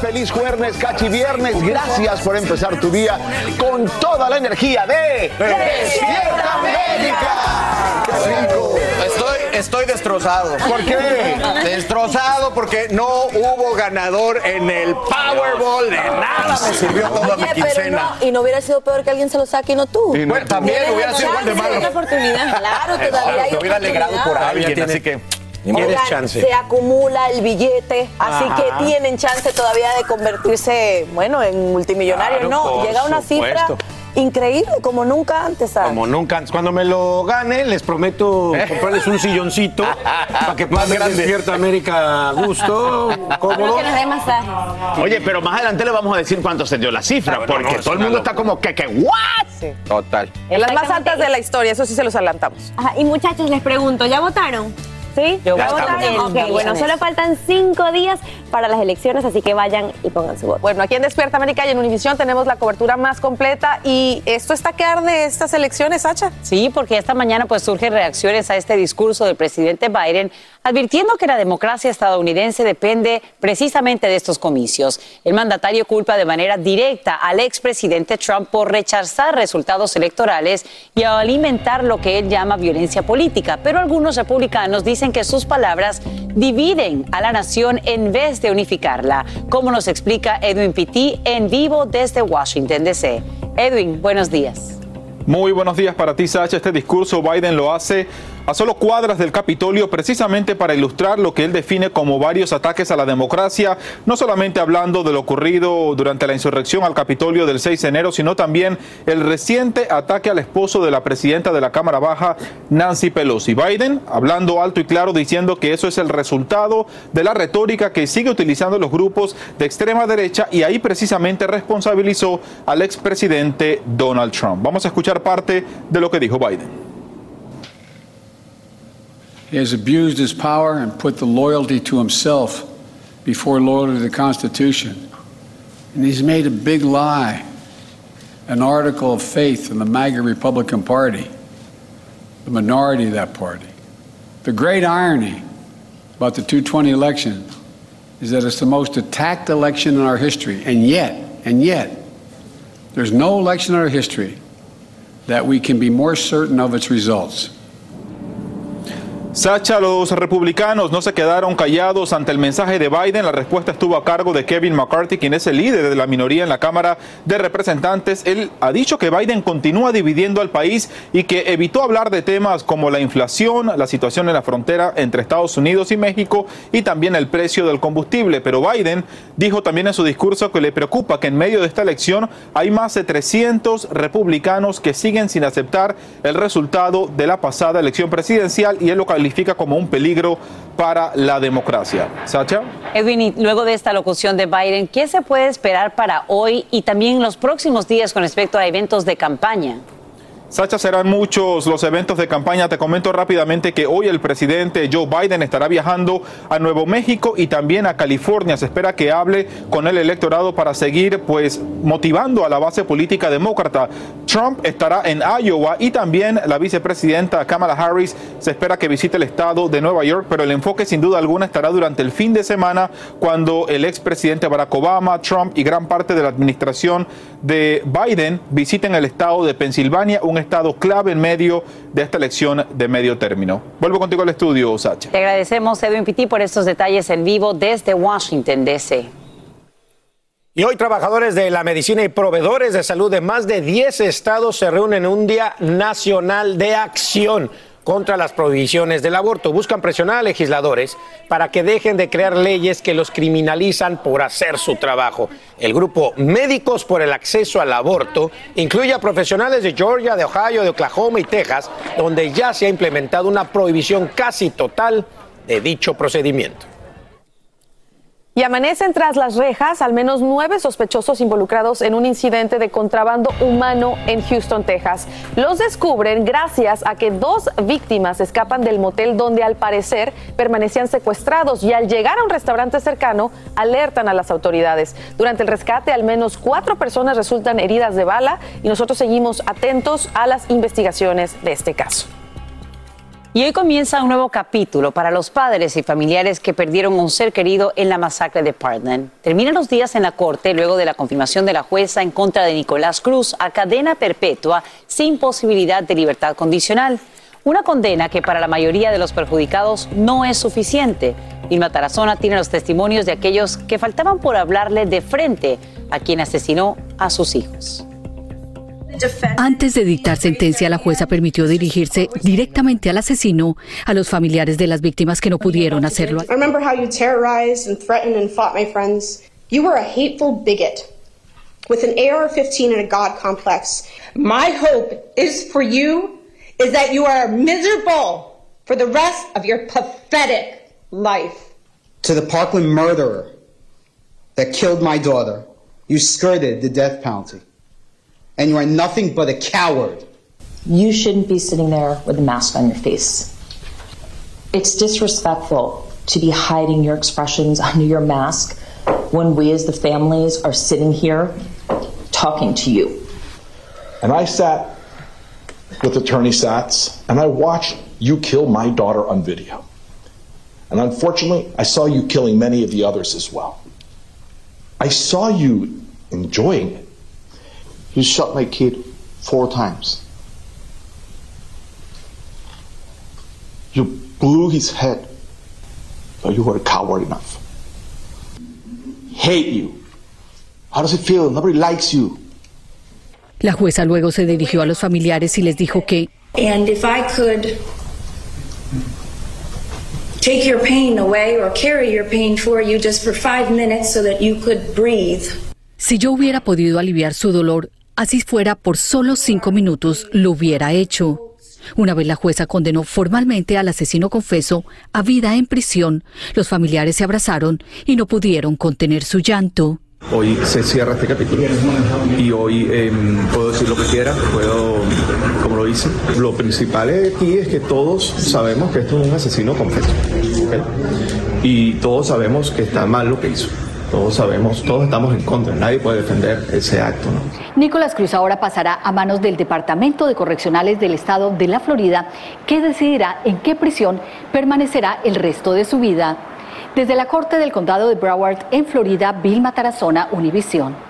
Feliz jueves, cachi viernes. Gracias por empezar tu día con toda la energía de Despierta América. ¡Qué rico! Estoy, estoy destrozado. ¿Por qué? Destrozado porque no hubo ganador en el Powerball. De nada me sirvió toda mi quincena. no, y no hubiera sido peor que alguien se lo saque y no tú. Y no- Bueno, también hubiera sido igual de malo. Claro, todavía hay Me hubiera alegrado por alguien, así que Oigan, Se acumula el billete, así Ajá. que tienen chance todavía de convertirse, bueno, en multimillonarios. Claro, no, llega a una cifra increíble, como nunca antes. ¿sabes? Como nunca antes. Cuando me lo gane, les prometo comprarles un silloncito para que puedan ver grande. Despierta América a gusto, cómodo. dé masaje. Oye, pero más adelante le vamos a decir cuánto se dio la cifra, porque no, todo el mundo está como que, que, ¿what? Total. En las más altas de la historia, eso sí se los adelantamos. Ajá, y muchachos, les pregunto, ¿ya votaron? ¿Sí? Yo ¿Ya voté votaron? el Ok, bueno, solo faltan cinco días para las elecciones, así que vayan y pongan su voto. Bueno, aquí en Despierta América y en Univisión tenemos la cobertura más completa y esto está que arde estas elecciones, Sacha. Sí, porque esta mañana pues surgen reacciones a este discurso del presidente Biden advirtiendo que la democracia estadounidense depende precisamente de estos comicios. El mandatario culpa de manera directa al expresidente Trump por rechazar resultados electorales y alimentar lo que él llama violencia política, pero algunos republicanos dicen que sus palabras dividen a la nación en vez de unificarla, como nos explica Edwin Pitti en vivo desde Washington DC. Edwin, buenos días. Muy buenos días para ti, Sacha. Este discurso Biden lo hace a solo cuadras del Capitolio precisamente para ilustrar lo que él define como varios ataques a la democracia, no solamente hablando de lo ocurrido durante la insurrección al Capitolio del 6 de enero, sino también el reciente ataque al esposo de la presidenta de la Cámara Baja, Nancy Pelosi. Biden hablando alto y claro diciendo que eso es el resultado de la retórica que sigue utilizando los grupos de extrema derecha y ahí precisamente responsabilizó al expresidente Donald Trump. Vamos a escuchar parte de lo que dijo Biden. He has abused his power and put the loyalty to himself before loyalty to the Constitution. And he's made a big lie an article of faith in the MAGA Republican Party, the minority of that party. The great irony about the 220 election is that it's the most attacked election in our history. And yet, and yet, there's no election in our history that we can be more certain of its results. Sacha, los republicanos no se quedaron callados ante el mensaje de Biden. La respuesta estuvo a cargo de Kevin McCarthy, quien es el líder de la minoría en la Cámara de Representantes. Él ha dicho que Biden continúa dividiendo al país y que evitó hablar de temas como la inflación, la situación en la frontera entre Estados Unidos y México y también el precio del combustible. Pero Biden dijo también en su discurso que le preocupa que en medio de esta elección hay más de 300 republicanos que siguen sin aceptar el resultado de la pasada elección presidencial y él lo califica como un peligro para la democracia. Sacha. Edwin, y luego de esta locución de Biden, ¿qué se puede esperar para hoy y también los próximos días con respecto a eventos de campaña? Sacha, serán muchos los eventos de campaña. Te comento rápidamente que hoy el presidente Joe Biden estará viajando a Nuevo México y también a California. Se espera que hable con el electorado para seguir pues motivando a la base política demócrata. Trump estará en Iowa y también la vicepresidenta Kamala Harris se espera que visite el estado de Nueva York, pero el enfoque sin duda alguna estará durante el fin de semana cuando el expresidente Barack Obama, Trump y gran parte de la administración de Biden visiten el estado de Pensilvania, estado clave en medio de esta elección de medio término. Vuelvo contigo al estudio, Sacha. Te agradecemos, Edwin Pitti, por estos detalles en vivo desde Washington, D.C. Y hoy trabajadores de la medicina y proveedores de salud de más de 10 estados se reúnen en un día nacional de acción contra las prohibiciones del aborto. Buscan presionar a legisladores para que dejen de crear leyes que los criminalizan por hacer su trabajo. El grupo Médicos por el Acceso al Aborto incluye a profesionales de Georgia, de Ohio, de Oklahoma y Texas, donde ya se ha implementado una prohibición casi total de dicho procedimiento. Y amanecen tras las rejas al menos nueve sospechosos involucrados en un incidente de contrabando humano en Houston, Texas. Los descubren gracias a que dos víctimas escapan del motel donde al parecer permanecían secuestrados y al llegar a un restaurante cercano alertan a las autoridades. Durante el rescate al menos cuatro personas resultan heridas de bala y nosotros seguimos atentos a las investigaciones de este caso. Y hoy comienza un nuevo capítulo para los padres y familiares que perdieron a un ser querido en la masacre de Parkland. Terminan los días en la corte luego de la confirmación de la jueza en contra de Nicolás Cruz a cadena perpetua sin posibilidad de libertad condicional. Una condena que para la mayoría de los perjudicados no es suficiente. Vilma Tarazona tiene los testimonios de aquellos que faltaban por hablarle de frente a quien asesinó a sus hijos. Antes de dictar sentencia, la jueza permitió dirigirse directamente al asesino, a los familiares de las víctimas que no pudieron hacerlo. I remember how you terrorized and threatened and fought my friends. You were a hateful bigot with an AR-15 and a God complex. My hope is for you is that you are miserable for the rest of your pathetic life. To the Parkland murderer that killed my daughter, you skirted the death penalty. And you are nothing but a coward. You shouldn't be sitting there with a mask on your face. It's disrespectful to be hiding your expressions under your mask when we as the families are sitting here talking to you. And I sat with Attorney Satz and I watched you kill my daughter on video. And unfortunately, I saw you killing many of the others as well. I saw you enjoying it. You shot my kid four times. You blew his head, but you were a coward enough. Hate you. How does it feel? Nobody likes you. La jueza luego se dirigió a los familiares y les dijo que And if I could take your pain away or carry your pain for you just for five minutes so that you could breathe. si yo hubiera podido aliviar su dolor, así fuera por solo cinco minutos, lo hubiera hecho. Una vez la jueza condenó formalmente al asesino confeso a vida en prisión, los familiares se abrazaron y no pudieron contener su llanto. Hoy se cierra este capítulo y hoy em, puedo decir lo que quiera, puedo, como lo hice. Lo principal aquí es que todos sabemos que esto es un asesino confeso. Y todos sabemos que está mal lo que hizo. Todos sabemos, todos estamos en contra, nadie puede defender ese acto. Nicolás Cruz ahora pasará a manos del Departamento de Correccionales del Estado de la Florida, que decidirá en qué prisión permanecerá el resto de su vida. Desde la Corte del Condado de Broward, en Florida, Vilma Tarazona, Univisión.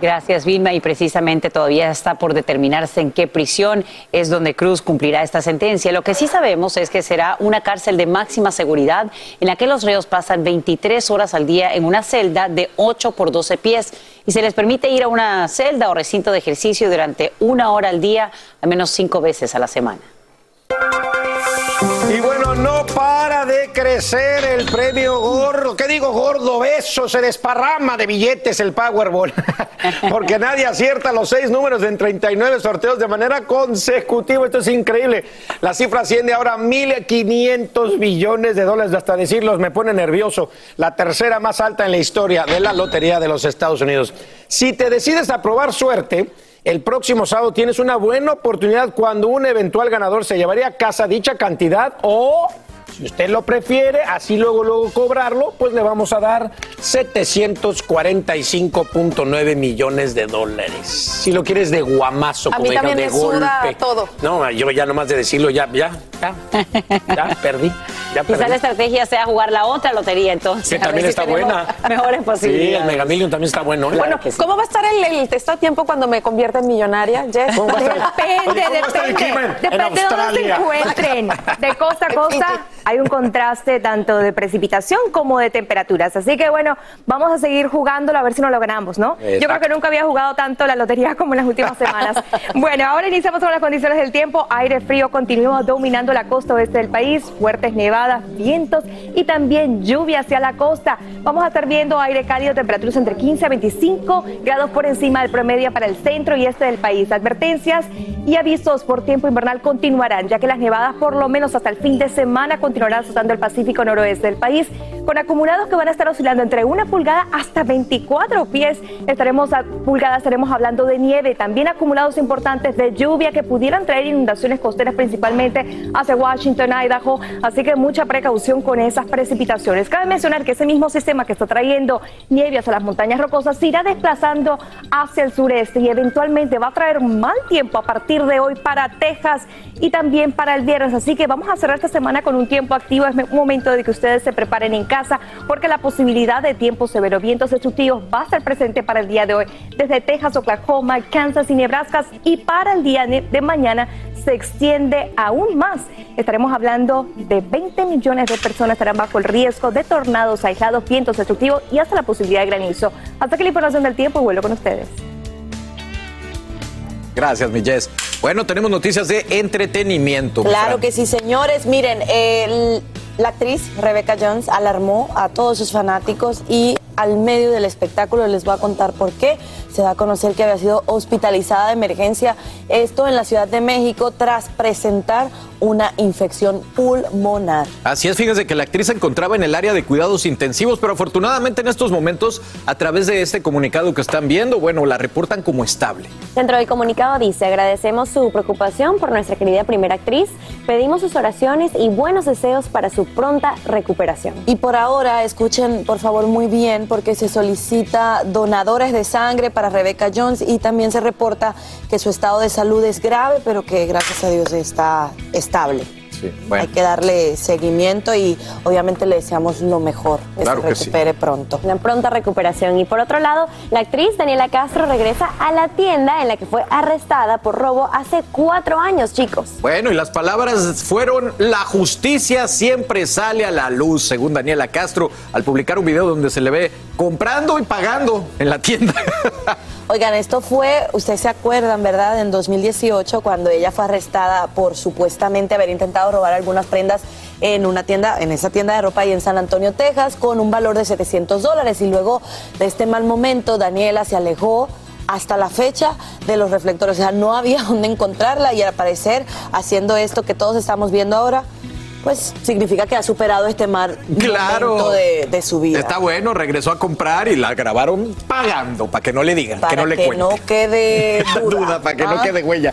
Gracias, Vilma. Y precisamente todavía está por determinarse en qué prisión es donde Cruz cumplirá esta sentencia. Lo que sí sabemos es que será una cárcel de máxima seguridad en la que los reos pasan 23 horas al día en una celda de 8 por 12 pies y se les permite ir a una celda o recinto de ejercicio durante una hora al día, al menos cinco veces a la semana. Y bueno, no crecer el premio gordo. ¿Qué digo gordo? Beso, se desparrama de billetes el Powerball. Porque nadie acierta los seis números en 39 sorteos de manera consecutiva. Esto es increíble. La cifra asciende ahora a 1.500 billones de dólares. Hasta decirlos me pone nervioso. La tercera más alta en la historia de la Lotería de los Estados Unidos. Si te decides a probar suerte el próximo sábado tienes una buena oportunidad cuando un eventual ganador se llevaría a casa dicha cantidad o si usted lo prefiere, así luego, luego cobrarlo, pues le vamos a dar 745.9 millones de dólares. Si lo quieres de guamazo, A como mí también de me suda golpe. todo. No, yo ya nomás de decirlo, ya, ya, ya, ya perdí. Ya Quizá perdí. la estrategia sea jugar la otra lotería entonces. Que también si está tenemos buena. Mejores Sí, posibilidades. el Mega Million también está bueno. ¿eh? Bueno, ¿cómo va a estar el, el test a tiempo cuando me convierta en millonaria, Jess? Depende, Oye, ¿cómo está el depende. Depende de dónde se encuentren. De costa a costa hay un contraste tanto de precipitación como de temperaturas. Así que bueno, vamos a seguir jugándolo a ver si nos lo ganamos, ¿no? Yo creo que nunca había jugado tanto la lotería como en las últimas semanas. bueno, ahora iniciamos con las condiciones del tiempo. Aire frío continúa dominando la costa oeste del país, fuertes nevadas, vientos y también lluvia hacia la costa. Vamos a estar viendo aire cálido, temperaturas entre 15 a 25 grados por encima del promedio para el centro y este del país. Advertencias y avisos por tiempo invernal continuarán, ya que las nevadas por lo menos hasta el fin de semana continuarán azotando el Pacífico noroeste del país, con acumulados que van a estar oscilando entre una pulgada hasta 24 pies. Estaremos a pulgadas, estaremos hablando de nieve, también acumulados importantes de lluvia que pudieran traer inundaciones costeras principalmente hacia Washington, Idaho, así que mucha precaución con esas precipitaciones. Cabe mencionar que ese mismo sistema que está trayendo nieve hacia las montañas rocosas se irá desplazando hacia el sureste y eventualmente va a traer mal tiempo a partir de hoy para Texas y también para el viernes. Así que vamos a cerrar esta semana con un tiempo activo. Es momento de que ustedes se preparen en casa porque la posibilidad de tiempo severo, vientos destructivos va a estar presente para el día de hoy desde Texas, Oklahoma, Kansas y Nebraska y para el día de mañana se extiende aún más. Estaremos hablando de 20 millones de personas estarán bajo el riesgo de tornados aislados, vientos destructivos y hasta la posibilidad de granizo. Hasta que la información del tiempo vuelvo con ustedes. Gracias, mi Jess. Bueno, tenemos noticias de entretenimiento. mi Claro que sí, señores. Miren, el- la actriz Rebecca Jones alarmó a todos sus fanáticos y al medio del espectáculo les voy a contar por qué. Se da a conocer que había sido hospitalizada de emergencia, esto en la Ciudad de México, tras presentar una infección pulmonar. Así es, fíjense que la actriz se encontraba en el área de cuidados intensivos, pero afortunadamente en estos momentos, a través de este comunicado que están viendo, bueno, la reportan como estable. Dentro del comunicado dice, agradecemos su preocupación por nuestra querida primera actriz, pedimos sus oraciones y buenos deseos para su pronta recuperación. Y por ahora, escuchen por favor muy bien, porque se solicita donadores de sangre para Rebecca Jones y también se reporta que su estado de salud es grave, pero que gracias a Dios está estable. Sí, Hay que darle seguimiento y obviamente le deseamos lo mejor, que Claro se que sí. recupere pronto. Una pronta recuperación. Y por otro lado, la actriz Daniela Castro regresa a la tienda en la que fue arrestada por robo hace cuatro años, chicos. Bueno, y las palabras fueron, la justicia siempre sale a la luz, según Daniela Castro, al publicar un video donde se le ve comprando y pagando en la tienda. Oigan, esto fue, ustedes se acuerdan, ¿verdad? En 2018, cuando ella fue arrestada por supuestamente haber intentado robar algunas prendas en una tienda, en esa tienda de ropa ahí en San Antonio, Texas, con un valor de 700 dólares. Y luego de este mal momento, Daniela se alejó hasta la fecha de los reflectores. O sea, no había dónde encontrarla y al parecer, haciendo esto que todos estamos viendo ahora, pues significa que ha superado este mal Claro. de, de su vida. Está bueno, regresó a comprar y la grabaron pagando, para que no le digan, Para que no le que cuenten. no quede duda. duda, para que no ¿ah? quede huella.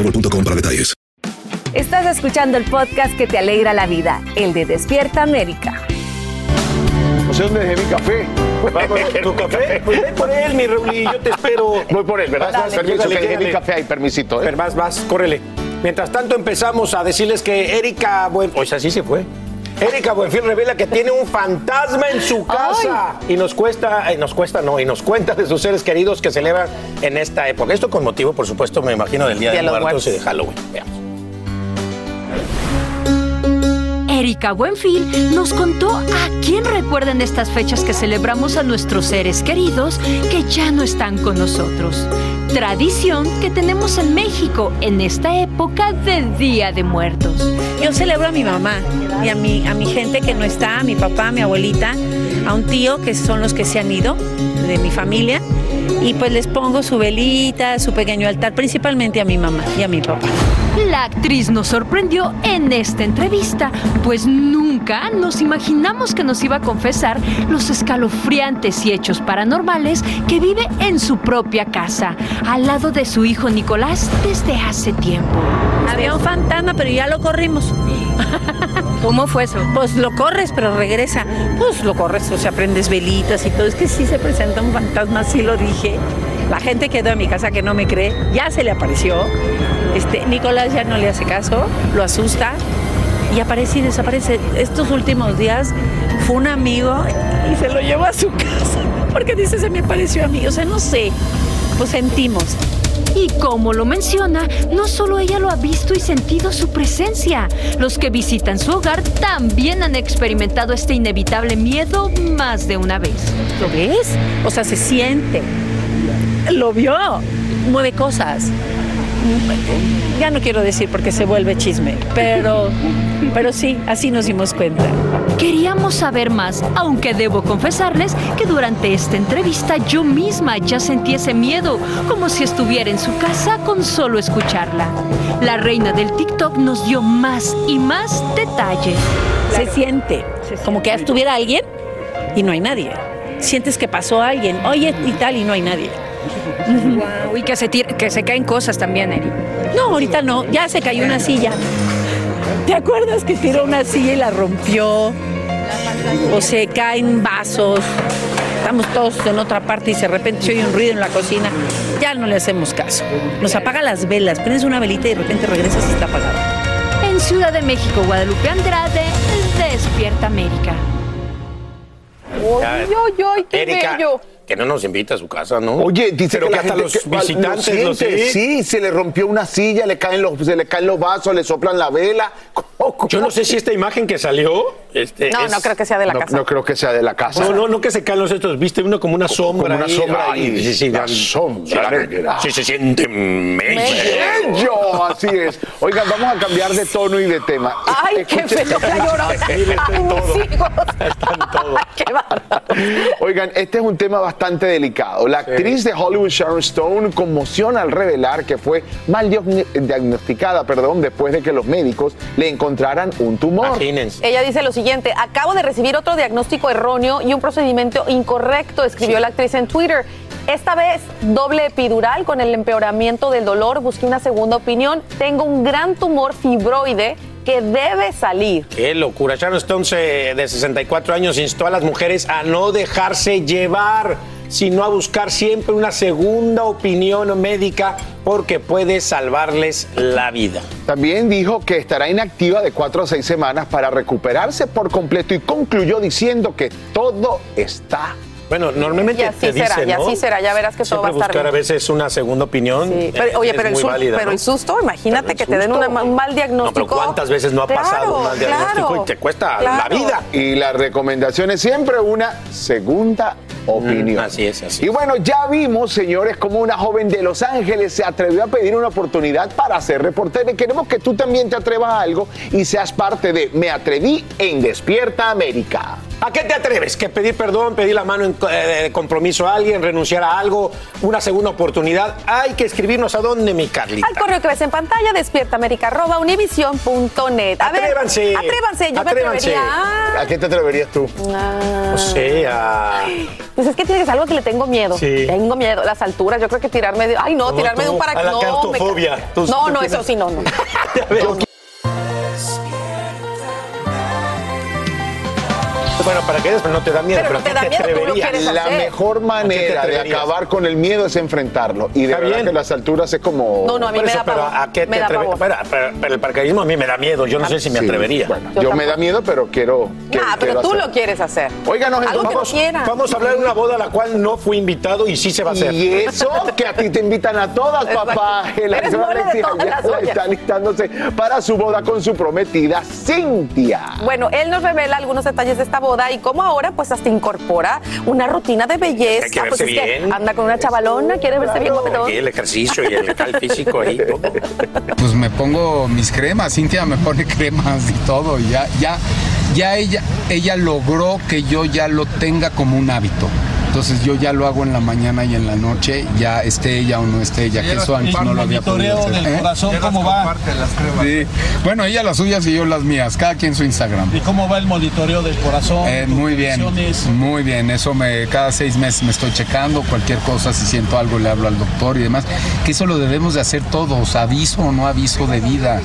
boostmobile.com para detalles. Estás escuchando el podcast que te alegra la vida, el de Despierta América. No sé dónde dejé mi café. Vamos, ¿tu café? Pues ven por él, mi Raúl, yo te espero. Voy por él, ¿verdad? Dale, Permiso, que dejé mi café ahí, permisito. ¿eh? Ver, Vas, vas, córrele. Mientras tanto empezamos a decirles que Erika Buen... O sea, sí se fue. Erika Buenfil revela que tiene un fantasma en su casa y nos cuesta, eh, nos cuesta no, y nos cuenta de sus seres queridos que celebran en esta época. Esto con motivo, por supuesto, me imagino, del Día, Día de los Muertos y de Halloween. Veamos. Erika Buenfil nos contó a quién recuerdan estas fechas que celebramos a nuestros seres queridos que ya no están con nosotros. Tradición que tenemos en México en esta época del Día de Muertos. Yo celebro a mi mamá y a mi, a mi gente que no está, a mi papá, a mi abuelita, a un tío que son los que se han ido de mi familia y pues les pongo su velita, su pequeño altar, principalmente a mi mamá y a mi papá. La actriz nos sorprendió en esta entrevista, pues nunca nos imaginamos que nos iba a confesar los escalofriantes y hechos paranormales que vive en su propia casa, al lado de su hijo Nicolás desde hace tiempo. Había un fantasma, pero ya lo corrimos. ¿Cómo fue eso? Pues lo corres, pero regresa. Pues lo corres, o sea, prendes velitas y todo. Es que sí se presenta un fantasma, sí lo dije. La gente quedó en mi casa que no me cree, ya se le apareció. Este, Nicolás ya no le hace caso, lo asusta y aparece y desaparece. Estos últimos días fue un amigo y se lo llevó a su casa porque dice se me apareció a mí. O sea, no sé, pues sentimos. Y como lo menciona, no solo ella lo ha visto y sentido su presencia. Los que visitan su hogar también han experimentado este inevitable miedo más de una vez. ¿Lo ves? O sea, se siente. Lo vio. Mueve cosas. Ya no quiero decir porque se vuelve chisme, pero, pero sí, así nos dimos cuenta. Queríamos saber más, aunque debo confesarles que durante esta entrevista yo misma ya sentí ese miedo, como si estuviera en su casa con solo escucharla. La reina del TikTok nos dio más y más detalles. Se siente como que estuviera alguien y no hay nadie. Sientes que pasó alguien, oye y tal, y no hay nadie. Wow, y que se, tir- que se caen cosas también, Eri. No, ahorita no, ya se cayó una silla. ¿Te acuerdas que tiró una silla y la rompió? O se caen vasos. Estamos todos en otra parte y de repente se oye un ruido en la cocina. Ya no le hacemos caso. Nos apaga las velas, prendes una velita y de repente regresas y está apagada. En Ciudad de México, Guadalupe Andrade, Despierta América. Ya, ¡Ay, ay, ay, qué Erika, bello! Que no nos invita a su casa, ¿no? Oye, dice Pero que, la hasta gente los que- visitantes lo lo siente. sí, se le rompió una silla, le caen los, se le caen los vasos, le soplan la vela. Yo no sé si esta imagen que salió. Este, No, es- no creo que sea de la no, casa. no creo que sea de la casa. No, no, no que se caen los estos, viste uno como una sombra. Como una ahí. sombra Ay, ahí. sí, sí, La sombra sí, se siente mello. Bello, así es. Oigan, vamos a cambiar de tono y de tema. ¡Ay, qué feo! Está en todo. Mis hijos. ¡Qué Oigan, este es un tema bastante delicado. La actriz de Hollywood Sharon Stone conmociona al revelar que fue mal diagn- diagnosticada perdón, después de que los médicos le encontraran un tumor. Ella dice lo siguiente, acabo de recibir otro diagnóstico erróneo y un procedimiento incorrecto, escribió la actriz en Twitter. Esta vez doble epidural con el empeoramiento del dolor, busqué una segunda opinión, tengo un gran tumor fibroide que debe salir. Qué locura. Sharon Stone, se- de 64 años, instó a las mujeres a no dejarse llevar. sino a buscar siempre una segunda opinión médica porque puede salvarles la vida. También dijo que estará inactiva de cuatro a seis semanas para recuperarse por completo y concluyó diciendo que todo está bueno, normalmente Y así te será, dicen, y ¿no? así será, ya verás que todo va a estar buscar a bien. veces una segunda opinión. Sí, pero, oye, es pero, el, muy su- válida, pero ¿no? el susto, imagínate que te den una- un mal No, diagnóstico. pero ¿cuántas veces no ha pasado un mal diagnóstico claro, y te cuesta claro. la vida? Y la recomendación es siempre una segunda opinión. Mm, así es, así Y bueno, ya vimos, señores, cómo una joven de Los Ángeles se atrevió a pedir una oportunidad para ser reportera. Y queremos que tú también te atrevas a algo y seas parte de Me Atreví en Despierta América. ¿A qué te atreves? ¿Que pedir perdón, pedir la mano en eh, de compromiso a alguien, renunciar a algo, una segunda oportunidad? Hay que escribirnos a dónde, mi Carlita. Al correo que ves en pantalla, despiertaamerica.univision.net. A ver, Atrévanse. Atrévanse, yo Atrévanse. me atrevería. ¿A qué te atreverías tú? Ah. O sea, Pues es que tienes algo que le tengo miedo. Sí. Tengo miedo. Las alturas, yo creo que tirarme de. Ay, no, No, tirarme de un para a la no, me no, no, eso sí, no, no. bueno, para que después no te da miedo, Pero pero, no te ¿a da miedo, tú lo quieres La hacer. mejor manera de acabar con el miedo es enfrentarlo. Y de verdad bien. que las alturas es como... No, no, a mí me da pero pavor. ¿a qué me te da atreves? Pero, pero- pero el paracaidismo a mí me da miedo. Yo no sé si me Sí, atrevería. bueno, Yo yo, me da miedo, pero quiero... quiero- Ah, pero quiero tú hacer. lo quieres hacer. Óiganos, no entonces. Vamos a hablar de una boda a la cual no fui invitado y sí se va a hacer. Y eso que a ti te invitan a todas, papá. El está listándose para su boda con su prometida, Cintia. Bueno, él nos revela algunos detalles de esta boda y cómo ahora pues hasta incorpora una rutina de belleza. Hay que pues verse es que bien. anda con una chavalona, quiere verse bien guapetón. Aquí el ejercicio y el, el físico ahí. todo. Pues me pongo mis cremas, Cintia me pone cremas y todo, y ya, ya, ya ella, ella logró que yo ya lo tenga como un hábito. Entonces yo ya lo hago en la mañana y en la noche, ya esté ella o no esté ella, que eso antes no lo había podido hacer. del ¿Eh? corazón, ¿cómo va? Sí. Bueno, ella las suyas y yo las mías, cada quien su Instagram. ¿Y cómo va el monitoreo del corazón? Eh, muy bien, muy bien. Eso me cada seis meses me estoy checando. Cualquier cosa, si siento algo, le hablo al doctor y demás. Que eso lo debemos de hacer todos, aviso o no aviso de vida.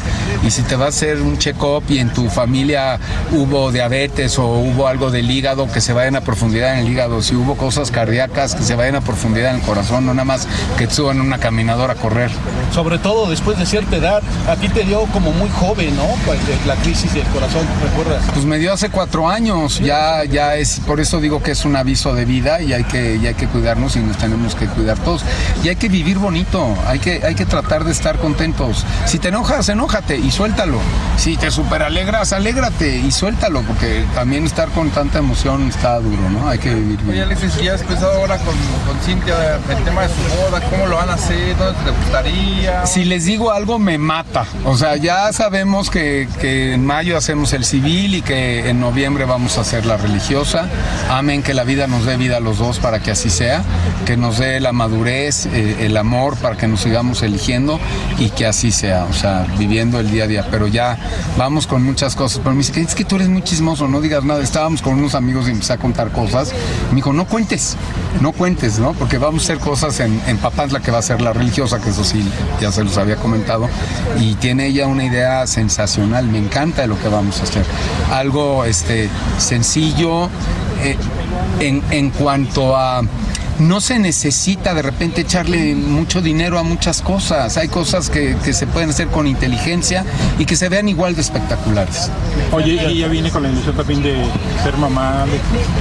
Y si te va a hacer un check-up y en tu familia hubo diabetes o hubo algo del hígado, que se vayan a profundidad en el hígado. Si hubo cosas cardíacas, que se vayan a profundidad en el corazón, no nada más que suban una caminadora a correr. Sobre todo después de cierta edad, a ti te dio como muy joven, ¿no? Pues, La crisis del corazón, ¿recuerdas? Pues me dio hace cuatro años, ya, ya es, por eso digo que es un aviso de vida y hay que, y hay que cuidarnos y nos tenemos que cuidar todos. Y hay que vivir bonito, hay que, hay que tratar de estar contentos. Si te enojas, enójate y suéltalo. Si te super alegras, alégrate y suéltalo, porque también estar con tanta emoción está duro, ¿no? Hay que vivir bien. Oye, Alexis, ya has empezado ahora con, con Cintia el tema de su boda, ¿cómo lo van a hacer? ¿Dónde te gustaría? Si les digo algo, me mata. O sea, ya sabemos que, que en mayo hacemos el civil y que en noviembre vamos a hacer la religiosa. Amén, que la vida nos dé vida a los dos para que así sea. Que nos dé la madurez, eh, el amor para que nos sigamos eligiendo y que así sea. O sea, viviendo el día a día. Pero ya vamos con muchas cosas. Pero me dice, es que tú eres muy chismoso, no digas nada. Estábamos con unos amigos y empecé a contar cosas. Me dijo, no cuentes, no cuentes, ¿no? Porque vamos a hacer cosas en, en Papantla que va a ser la religiosa, que eso sí, ya se los había comentado. Y tiene ella una idea sensacional, me encanta lo que vamos a hacer. Algo este, sencillo eh, en, en cuanto a no se necesita de repente echarle mucho dinero a muchas cosas. Hay cosas que, que se pueden hacer con inteligencia y que se vean igual de espectaculares. Oye, y ella viene con la ilusión también de ser mamá.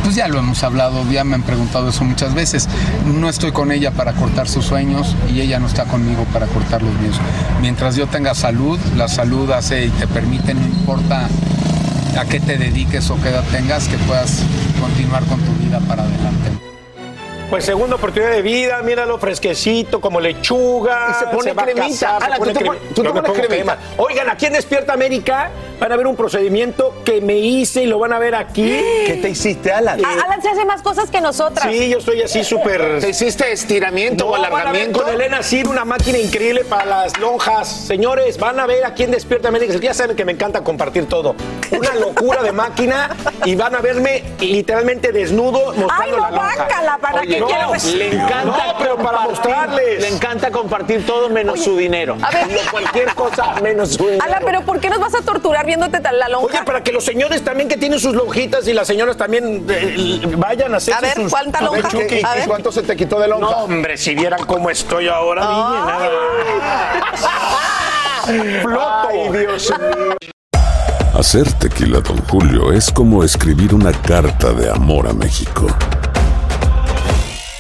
Pues ya lo hemos hablado, ya me han preguntado eso muchas veces. No estoy con ella para cortar sus sueños y ella no está conmigo para cortar los míos. Mientras yo tenga salud, la salud hace y te permite, no importa a qué te dediques o qué edad tengas, que puedas continuar con tu vida para adelante. Pues segunda oportunidad de vida, míralo fresquecito, como lechuga. Y se pone cremita. casar, se pone tú crem- tú te me pones cremita. crema. Oigan, aquí en Despierta América van a ver un procedimiento que me hice y lo van a ver aquí. ¿Qué te hiciste, Alan? A- Alan se hace más cosas que nosotras. Sí, yo estoy así súper. ¿Te hiciste estiramiento No, o van a ver alargamiento? con Elena Sir, una máquina increíble para las lonjas. Señores, van a ver aquí en Despierta América. Ya saben que me encanta compartir todo. Una locura de máquina y van a verme literalmente desnudo mostrando Ay, no, la lonja. bácala, ¿para Oye, qué no, quieres? Le encanta No, pero para compartir- mostrarles. Le encanta compartir todo menos su dinero. a ver. Cualquier cosa menos su dinero. Alan, pero ¿por qué nos vas a torturar viéndote la lonja. Oye, para que los señores también que tienen sus lonjitas y las señoras también eh, vayan a hacer A ver, sus... ¿cuánta A ver, lonja? Chucky. A ver. ¿Cuánto se te quitó de lonja? No, hombre, si vieran cómo estoy ahora, niña, nada. Floto. Ay, Dios mío. Hacer tequila, Don Julio, es como escribir una carta de amor a México.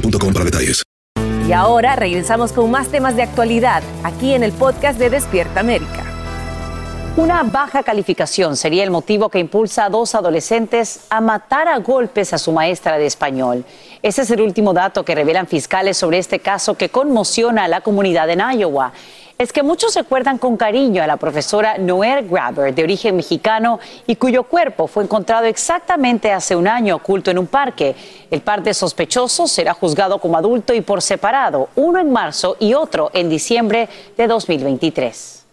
boostmobile.com para detalles. Y ahora regresamos con más temas de actualidad aquí en el podcast de Despierta América. Una baja calificación sería el motivo que impulsa a dos adolescentes a matar a golpes a su maestra de español. Ese es el último dato que revelan fiscales sobre este caso que conmociona a la comunidad en Iowa. Es que muchos recuerdan con cariño a la profesora Noel Graber, de origen mexicano, y cuyo cuerpo fue encontrado exactamente hace un año oculto en un parque. El par de sospechosos será juzgado como adulto y por separado, uno en marzo y otro en diciembre de 2023.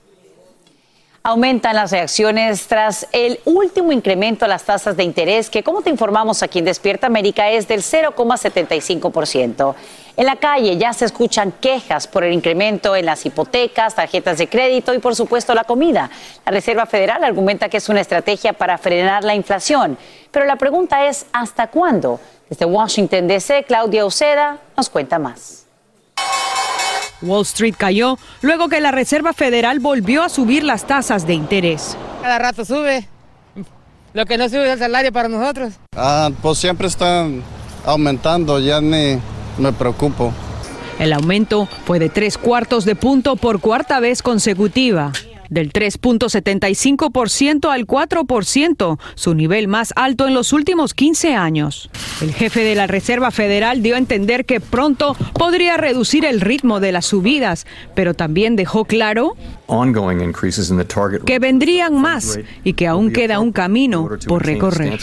Aumentan las reacciones tras el último incremento a las tasas de interés, que como te informamos aquí en Despierta América es del 0,75%. En la calle ya se escuchan quejas por el incremento en las hipotecas, tarjetas de crédito y por supuesto la comida. La Reserva Federal argumenta que es una estrategia para frenar la inflación. Pero la pregunta es, ¿hasta cuándo? Desde Washington DC, Claudia Uceda nos cuenta más. Wall Street cayó luego que la Reserva Federal volvió a subir las tasas de interés. Cada rato sube. Lo que no sube es el salario para nosotros. Ah, pues siempre están aumentando, ya ni me preocupo. El aumento fue de tres cuartos de punto por cuarta vez consecutiva. Del 3.75% al 4%, su nivel más alto en los últimos 15 años. El jefe de la Reserva Federal dio a entender que pronto podría reducir el ritmo de las subidas, pero también dejó claro que vendrían más y que aún queda un camino por recorrer.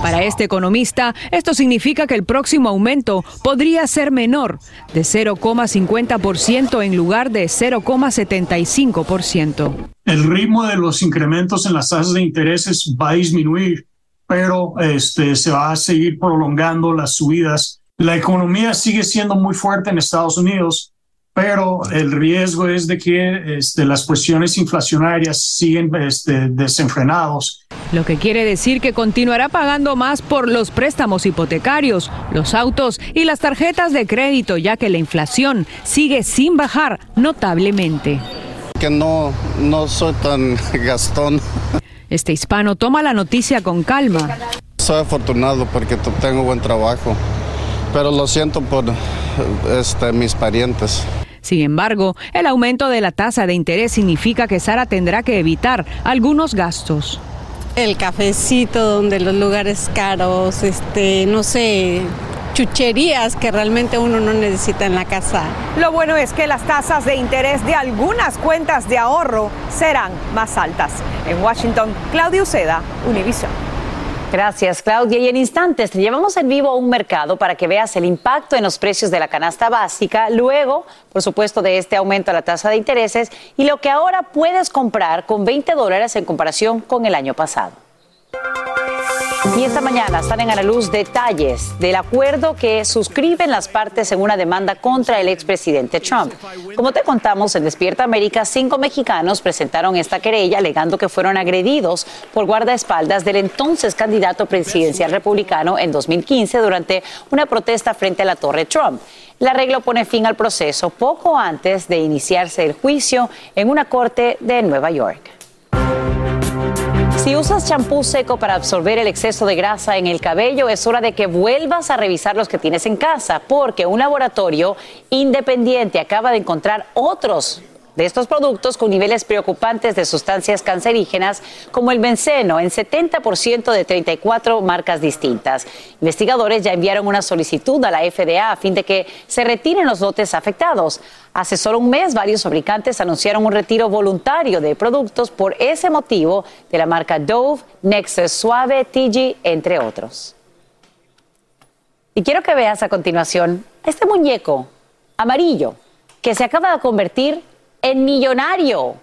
Para este economista, esto significa que el próximo aumento podría ser menor, de 0,50% en lugar de 0,75%. El ritmo de los incrementos en las tasas de intereses va a disminuir, pero este, se va a seguir prolongando las subidas. La economía sigue siendo muy fuerte en Estados Unidos, pero el riesgo es de que este, las presiones inflacionarias siguen este, desenfrenados. Lo que quiere decir que continuará pagando más por los préstamos hipotecarios, los autos y las tarjetas de crédito, ya que la inflación sigue sin bajar notablemente. Que no, no soy tan gastón. Este hispano toma la noticia con calma. Soy afortunado porque tengo buen trabajo, pero lo siento por este, mis parientes. Sin embargo, el aumento de la tasa de interés significa que Sara tendrá que evitar algunos gastos. El cafecito donde los lugares caros, este, no sé, chucherías que realmente uno no necesita en la casa. Lo bueno es que las tasas de interés de algunas cuentas de ahorro serán más altas. En Washington, Claudia Uceda, Univision. Gracias, Claudia. Y en instantes te llevamos en vivo a un mercado para que veas el impacto en los precios de la canasta básica, luego, por supuesto, de este aumento a la tasa de intereses y lo que ahora puedes comprar con 20 dólares en comparación con el año pasado. Y esta mañana salen a la luz detalles del acuerdo que suscriben las partes en una demanda contra el expresidente Trump. Como te contamos en Despierta América, cinco mexicanos presentaron esta querella alegando que fueron agredidos por guardaespaldas del entonces candidato presidencial republicano en 2015 durante una protesta frente a la Torre Trump. El arreglo pone fin al proceso poco antes de iniciarse el juicio en una corte de Nueva York. Si usas champú seco para absorber el exceso de grasa en el cabello, es hora de que vuelvas a revisar los que tienes en casa, porque un laboratorio independiente acaba de encontrar otros de estos productos con niveles preocupantes de sustancias cancerígenas como el benceno en 70% de 34 marcas distintas. Investigadores ya enviaron una solicitud a la FDA a fin de que se retiren los lotes afectados. Hace solo un mes varios fabricantes anunciaron un retiro voluntario de productos por ese motivo de la marca Dove, Nexus Suave, TG, entre otros. Y quiero que veas a continuación este muñeco amarillo que se acaba de convertir en millonario.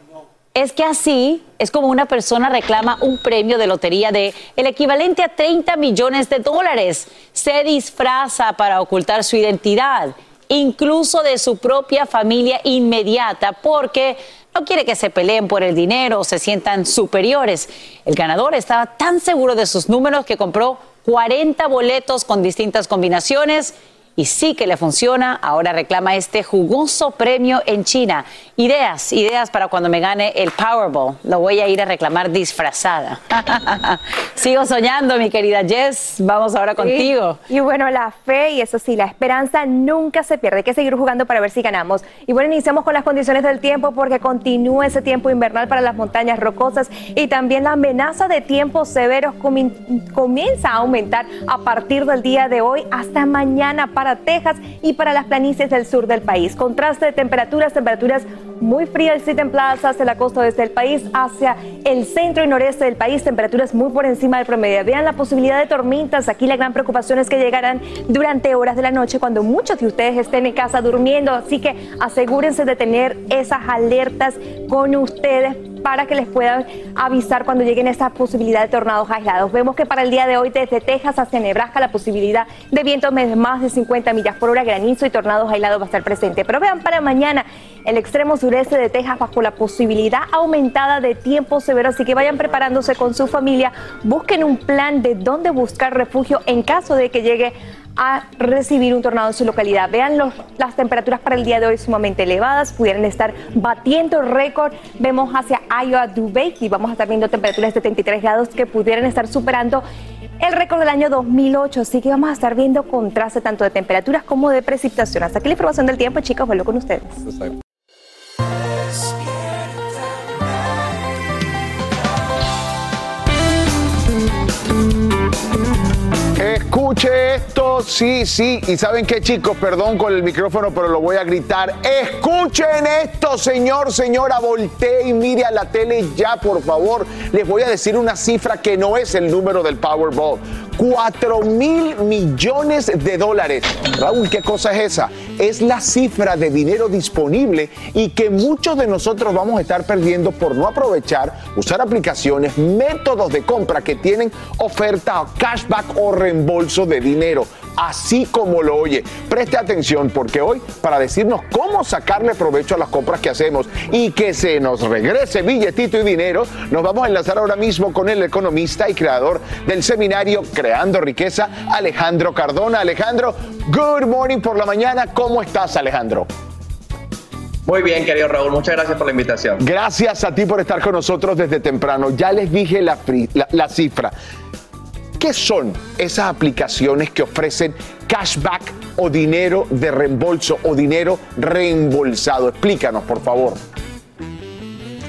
Es que así es como una persona reclama un premio de lotería de el equivalente a 30 millones de dólares. Se disfraza para ocultar su identidad, incluso de su propia familia inmediata, porque no quiere que se peleen por el dinero o se sientan superiores. El ganador estaba tan seguro de sus números que compró 40 boletos con distintas combinaciones y sí que le funciona. Ahora reclama este jugoso premio en China. Ideas, ideas para cuando me gane el Powerball. Lo voy a ir a reclamar disfrazada. Sigo soñando, mi querida Jess. Vamos ahora contigo. Y bueno, la fe y eso sí, la esperanza nunca se pierde. Hay que seguir jugando para ver si ganamos. Y bueno, iniciamos con las condiciones del tiempo porque continúa ese tiempo invernal para las montañas rocosas y también la amenaza de tiempos severos comienza a aumentar a partir del día de hoy hasta mañana para Texas y para las planicies del sur del país. Contraste de temperaturas, temperaturas muy frías y templadas hacia la costa oeste del país, hacia el centro y noreste del país, temperaturas muy por encima del promedio. Vean la posibilidad de tormentas. Aquí la gran preocupación es que llegarán durante horas de la noche cuando muchos de ustedes estén en casa durmiendo. Así que asegúrense de tener esas alertas con ustedes para que les puedan avisar cuando lleguen esta posibilidad de tornados aislados. Vemos que para el día de hoy desde Texas hasta Nebraska la posibilidad de vientos más de 50 millas por hora, granizo y tornados aislados va a estar presente. Pero vean para mañana el extremo sureste de Texas bajo la posibilidad aumentada de tiempo severo, así que vayan preparándose con su familia, busquen un plan de dónde buscar refugio en caso de que llegue a recibir un tornado en su localidad. Vean las temperaturas para el día de hoy sumamente elevadas, pudieran estar batiendo récord. Vemos hacia Iowa, Dubai y vamos a estar viendo temperaturas de 73 grados que pudieran estar superando el récord del año 2008. Así que vamos a estar viendo contraste tanto de temperaturas como de precipitación. Hasta aquí la información del tiempo, chicos. Vuelvo con ustedes. Escuche esto, sí, sí. Y saben qué, chicos, perdón con el micrófono, pero lo voy a gritar. Escuchen esto, señor, señora, voltee y mire a la tele ya, por favor. Les voy a decir una cifra que no es el número del Powerball. 4 mil millones de dólares. Raúl, ¿qué cosa es esa? Es la cifra de dinero disponible y que muchos de nosotros vamos a estar perdiendo por no aprovechar, usar aplicaciones, métodos de compra que tienen oferta, cashback o reembolso de dinero así como lo oye. Preste atención porque hoy, para decirnos cómo sacarle provecho a las compras que hacemos y que se nos regrese billetito y dinero, nos vamos a enlazar ahora mismo con el economista y creador del seminario Creando Riqueza, Alejandro Cardona. Alejandro, good morning por la mañana. ¿Cómo estás, Alejandro? Muy bien, querido Raúl, muchas gracias por la invitación. Gracias a ti por estar con nosotros desde temprano. Ya les dije la, la, la cifra. ¿Qué son esas aplicaciones que ofrecen cashback o dinero de reembolso o dinero reembolsado? Explícanos, por favor.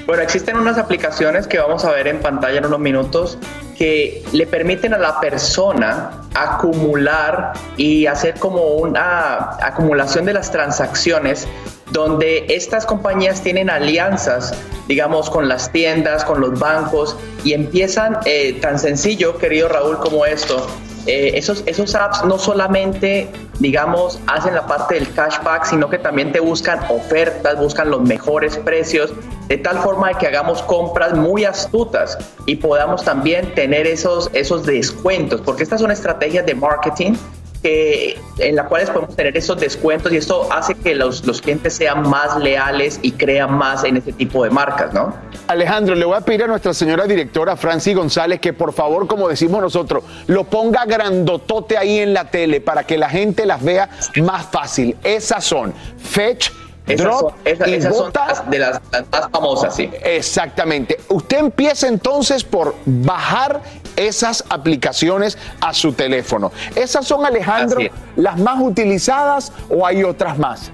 Bueno, existen unas aplicaciones que vamos a ver en pantalla en unos minutos que le permiten a la persona acumular y hacer como una acumulación de las transacciones donde estas compañías tienen alianzas, digamos, con las tiendas, con los bancos, y empiezan eh, tan sencillo, querido Raúl, como esto, eh, esos, esos apps no solamente, digamos, hacen la parte del cashback, sino que también te buscan ofertas, buscan los mejores precios, de tal forma que hagamos compras muy astutas y podamos también tener esos, esos descuentos, porque estas son estrategias de marketing que, en las cuales podemos tener esos descuentos y esto hace que los, los clientes sean más leales y crean más en este tipo de marcas, ¿no? Alejandro, le voy a pedir a nuestra señora directora Franci González que por favor, como decimos nosotros, lo ponga grandotote ahí en la tele para que la gente las vea más fácil. Esas son Fetch, Esas Drop son, y esas son las- de las, las más famosas, sí. Exactamente. Usted empieza entonces por bajar esas aplicaciones a su teléfono. ¿Esas son, Alejandro, es. las más utilizadas o hay otras más?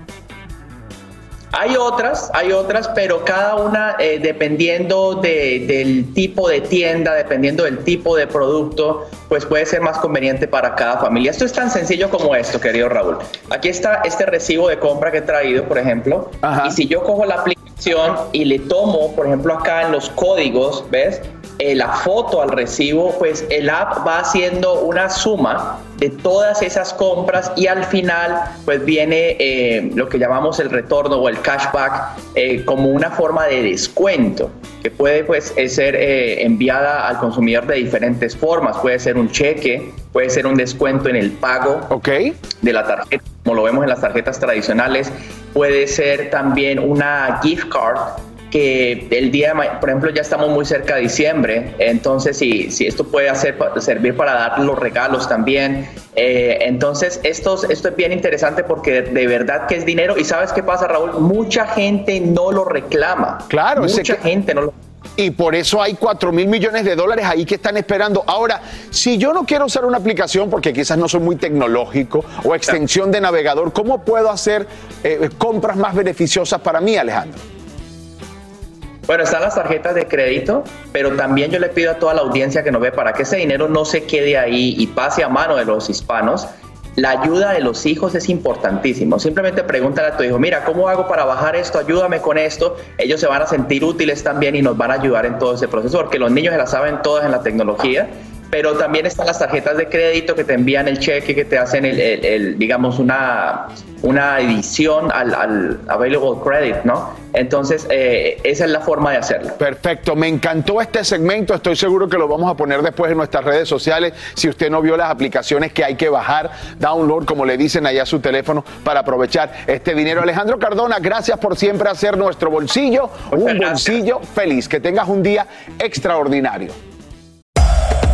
Hay otras, hay otras, pero cada una eh, dependiendo de- del tipo de tienda, dependiendo del tipo de producto, pues puede ser más conveniente para cada familia. Esto es tan sencillo como esto, querido Raúl. Aquí está este recibo de compra que he traído, por ejemplo, y si yo cojo la aplicación y le tomo, por ejemplo, acá en los códigos, ¿ves? Eh, la foto al recibo, pues el app va haciendo una suma de todas esas compras y al final pues viene eh, lo que llamamos el retorno o el cashback eh, como una forma de descuento que puede pues ser eh, enviada al consumidor de diferentes formas. Puede ser un cheque, puede ser un descuento en el pago de la tarjeta, como lo vemos en las tarjetas tradicionales. Puede ser también una gift card que el día, de por ejemplo, ya estamos muy cerca de diciembre, entonces si, si esto puede hacer, servir para dar los regalos también, eh, entonces esto, esto es bien interesante porque de verdad que es dinero y sabes qué pasa Raúl, mucha gente no lo reclama, Claro, mucha que- gente no lo Y por eso hay 4 mil millones de dólares ahí que están esperando. Ahora, si yo no quiero usar una aplicación porque quizás no soy muy tecnológico o extensión de navegador, ¿cómo puedo hacer eh, compras más beneficiosas para mí, Alejandro? Bueno, están las tarjetas de crédito, pero también yo le pido a toda la audiencia que nos ve para que ese dinero no se quede ahí y pase a mano de los hispanos. La ayuda de los hijos es importantísimo. Simplemente pregúntale a tu hijo, mira, ¿cómo hago para bajar esto? Ayúdame con esto. Ellos se van a sentir útiles también y nos van a ayudar en todo ese proceso, porque los niños se la saben todas en la tecnología. Pero también están las tarjetas de crédito que te envían el cheque, que te hacen, el, el- el, digamos, una, una edición al, al available credit, ¿no? Entonces, eh, esa es la forma de hacerlo. Perfecto, me encantó este segmento, estoy seguro que lo vamos a poner después en nuestras redes sociales. Si usted no vio las aplicaciones que hay que bajar, download, como le dicen allá a su teléfono, para aprovechar este dinero. Alejandro Cardona, gracias por siempre hacer nuestro bolsillo un bolsillo feliz. Que tengas un día extraordinario.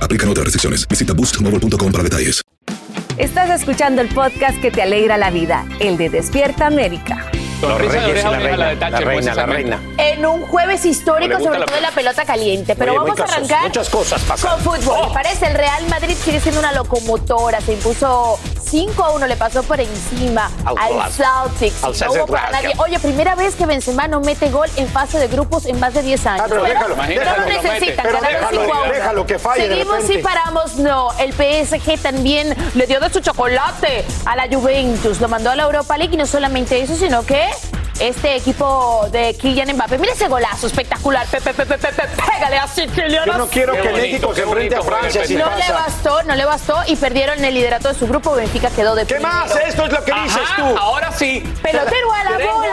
Aplican otras restricciones. Visita boostmobile.com para detalles. Estás escuchando el podcast que te alegra la vida, el de Despierta América. Sonrisa de oreja a oreja, la de Tache, la reina, pues, la esa reina. En un jueves histórico, sobre todo en la pelota caliente. Pero Oye, vamos a arrancar muchas cosas pasan. con fútbol. Oh. ¿Le parece? El Real Madrid sigue siendo una locomotora. Se impuso 5 a 1 le pasó por encima Al al Golazo. Celtics. Al No Celtics hubo para Golazo. nadie. Oye, primera vez que Benzema no mete gol en fase de grupos en más de 10 años. Ah, pero déjalo, no déjalo, lo necesitan, Pero ganaron déjalo, 5 a 1. déjalo que falle Seguimos y paramos. No, el PSG también le dio de su chocolate a la Juventus. Lo mandó a la Europa League y no solamente eso, sino que え este equipo de Kylian Mbappé. Mira ese golazo espectacular. Pepe, pepe, pepe, pégale así, Kylian. Yo no quiero que México se enfrente a Francia si No le bastó, no le bastó y perdieron el liderato de su grupo. Benfica quedó de ¿Qué primero. más? Esto es lo que dices Ajá, tú. Ahora sí. Pelotero a la bola.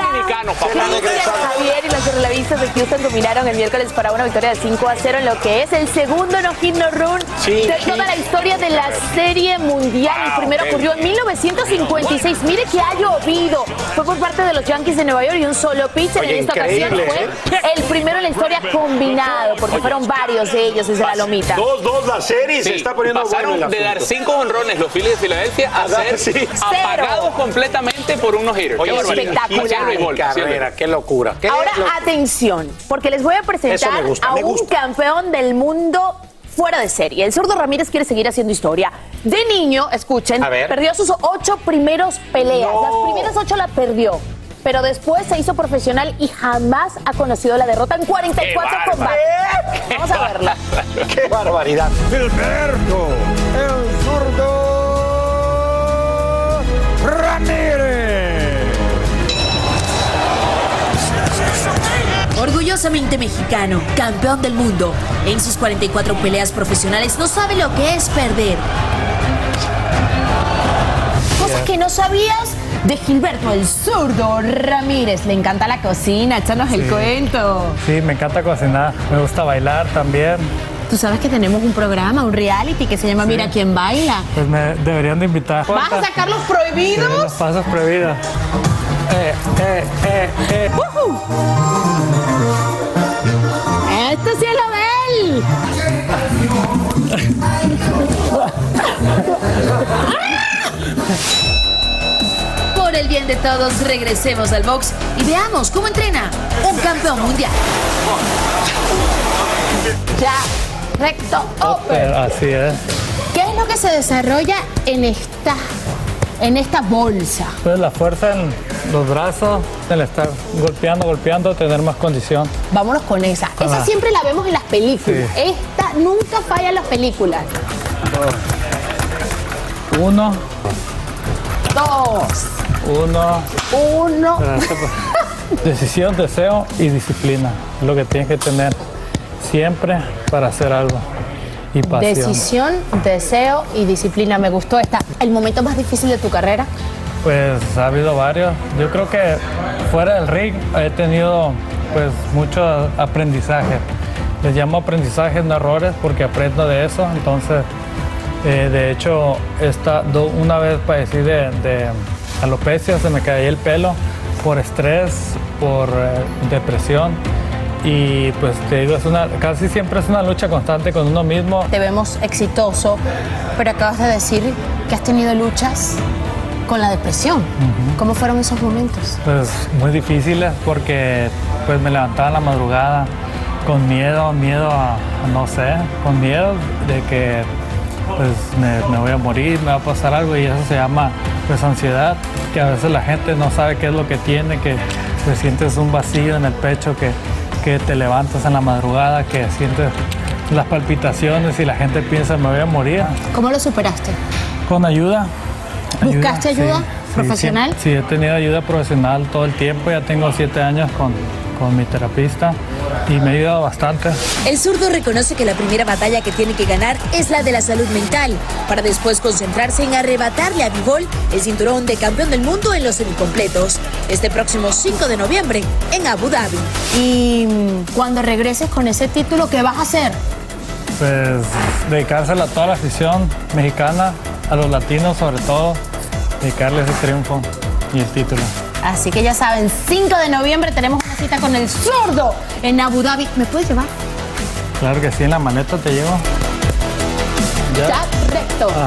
Javier y los relavistas de Houston dominaron el miércoles para una victoria de 5 a 0 en lo que es el segundo no hit no run Sí, de sí. toda la historia de la serie mundial. el primero ok. ocurrió en 1956. Mire que ha llovido. Fue por parte de los Yankees de Nueva York y un solo pitcher. Oye, en esta ocasión increíble, fue el primero en la historia combinado, porque fueron varios de ellos desde la lomita. 2-2 la serie, se está poniendo pasaron bueno de dar cinco honrones los Phillies de Filadelfia a A ser sí. apagados completamente por un no-hitter. Oye, Qué sí, barbaridad. espectacular. Qué carrera, locura. Qué Ahora atención, porque les voy a presentar gusta, a un campeón del mundo fuera de serie. El zurdo Ramírez quiere seguir haciendo historia. De niño, escuchen, A ver. perdió sus ocho primeros peleas. No. Las primeras ocho las perdió. Pero después se hizo profesional y jamás ha conocido la derrota en 44 ¡Qué combates. Vamos a verla. Qué barbaridad. Gilberto, el zurdo Ramírez. Orgullosamente mexicano, campeón del mundo. En sus 44 peleas profesionales no sabe lo que es perder. Cosas que no sabías de Gilberto, el zurdo Ramírez. Le encanta la cocina, échanos el cuento. Sí, me encanta cocinar, me gusta bailar también. Tú sabes que tenemos un programa, un reality que se llama Mira quién baila. Pues me deberían de invitar. ¿Vas a sacar los Sí, prohibidos? los pasos prohibidos. Eh, eh, eh, eh. Esto sí es lo de él. El bien de todos, regresemos al box y veamos cómo entrena un campeón mundial. Ya, recto, upper. Así es. ¿Qué es lo que se desarrolla en esta, en esta bolsa? Pues la fuerza en los brazos, el estar golpeando, golpeando, tener más condición. Vámonos con esa. Con Esa la- siempre la vemos en las películas. Sí. Esta nunca falla en las películas. Uno, Dos, uno. uno. Decisión, deseo y disciplina. Es lo que tienes que tener siempre para hacer algo. Y pasión. Decisión, deseo y disciplina. Me gustó esta. ¿El momento más difícil de tu carrera? Pues ha habido varios. Yo creo que fuera del ring he tenido pues mucho aprendizaje. Les llamo aprendizajes, no errores, porque aprendo de eso. Entonces, eh, de hecho, esta, do- una vez padecí de, de alopecia, se me caía el pelo por estrés, por eh, depresión. Y pues te digo, es una, casi siempre es una lucha constante con uno mismo. Te vemos exitoso, pero acabas de decir que has tenido luchas con la depresión. ¿Cómo fueron esos momentos? Pues muy difíciles porque pues me levantaba en la madrugada con miedo, miedo a, a no sé, con miedo de que pues me, me voy a morir, me va a pasar algo y eso se llama pues ansiedad, que a veces la gente no sabe qué es lo que tiene, que te sientes un vacío en el pecho, que, que te levantas en la madrugada, que sientes las palpitaciones y la gente piensa me voy a morir. ¿Cómo lo superaste? Con ayuda. ¿Buscaste ayuda sí, profesional? Sí, sí, he tenido ayuda profesional todo el tiempo. Ya tengo siete años con, con mi terapista y me ha ayudado bastante. El zurdo reconoce que la primera batalla que tiene que ganar es la de la salud mental, para después concentrarse en arrebatarle a Bivol el cinturón de campeón del mundo en los semicompletos, este próximo 5 de noviembre en Abu Dhabi. Y mm, cuando regreses con ese título, ¿qué vas a hacer? Pues dedicársela a toda la afición mexicana, a los latinos sobre todo, dedicarle ese triunfo y el título. Así que ya saben, 5 de noviembre tenemos una cita con el zurdo en Abu Dhabi. ¿Me puedes llevar? Claro que sí, en la maleta te llevo. Ya, recto. Ah.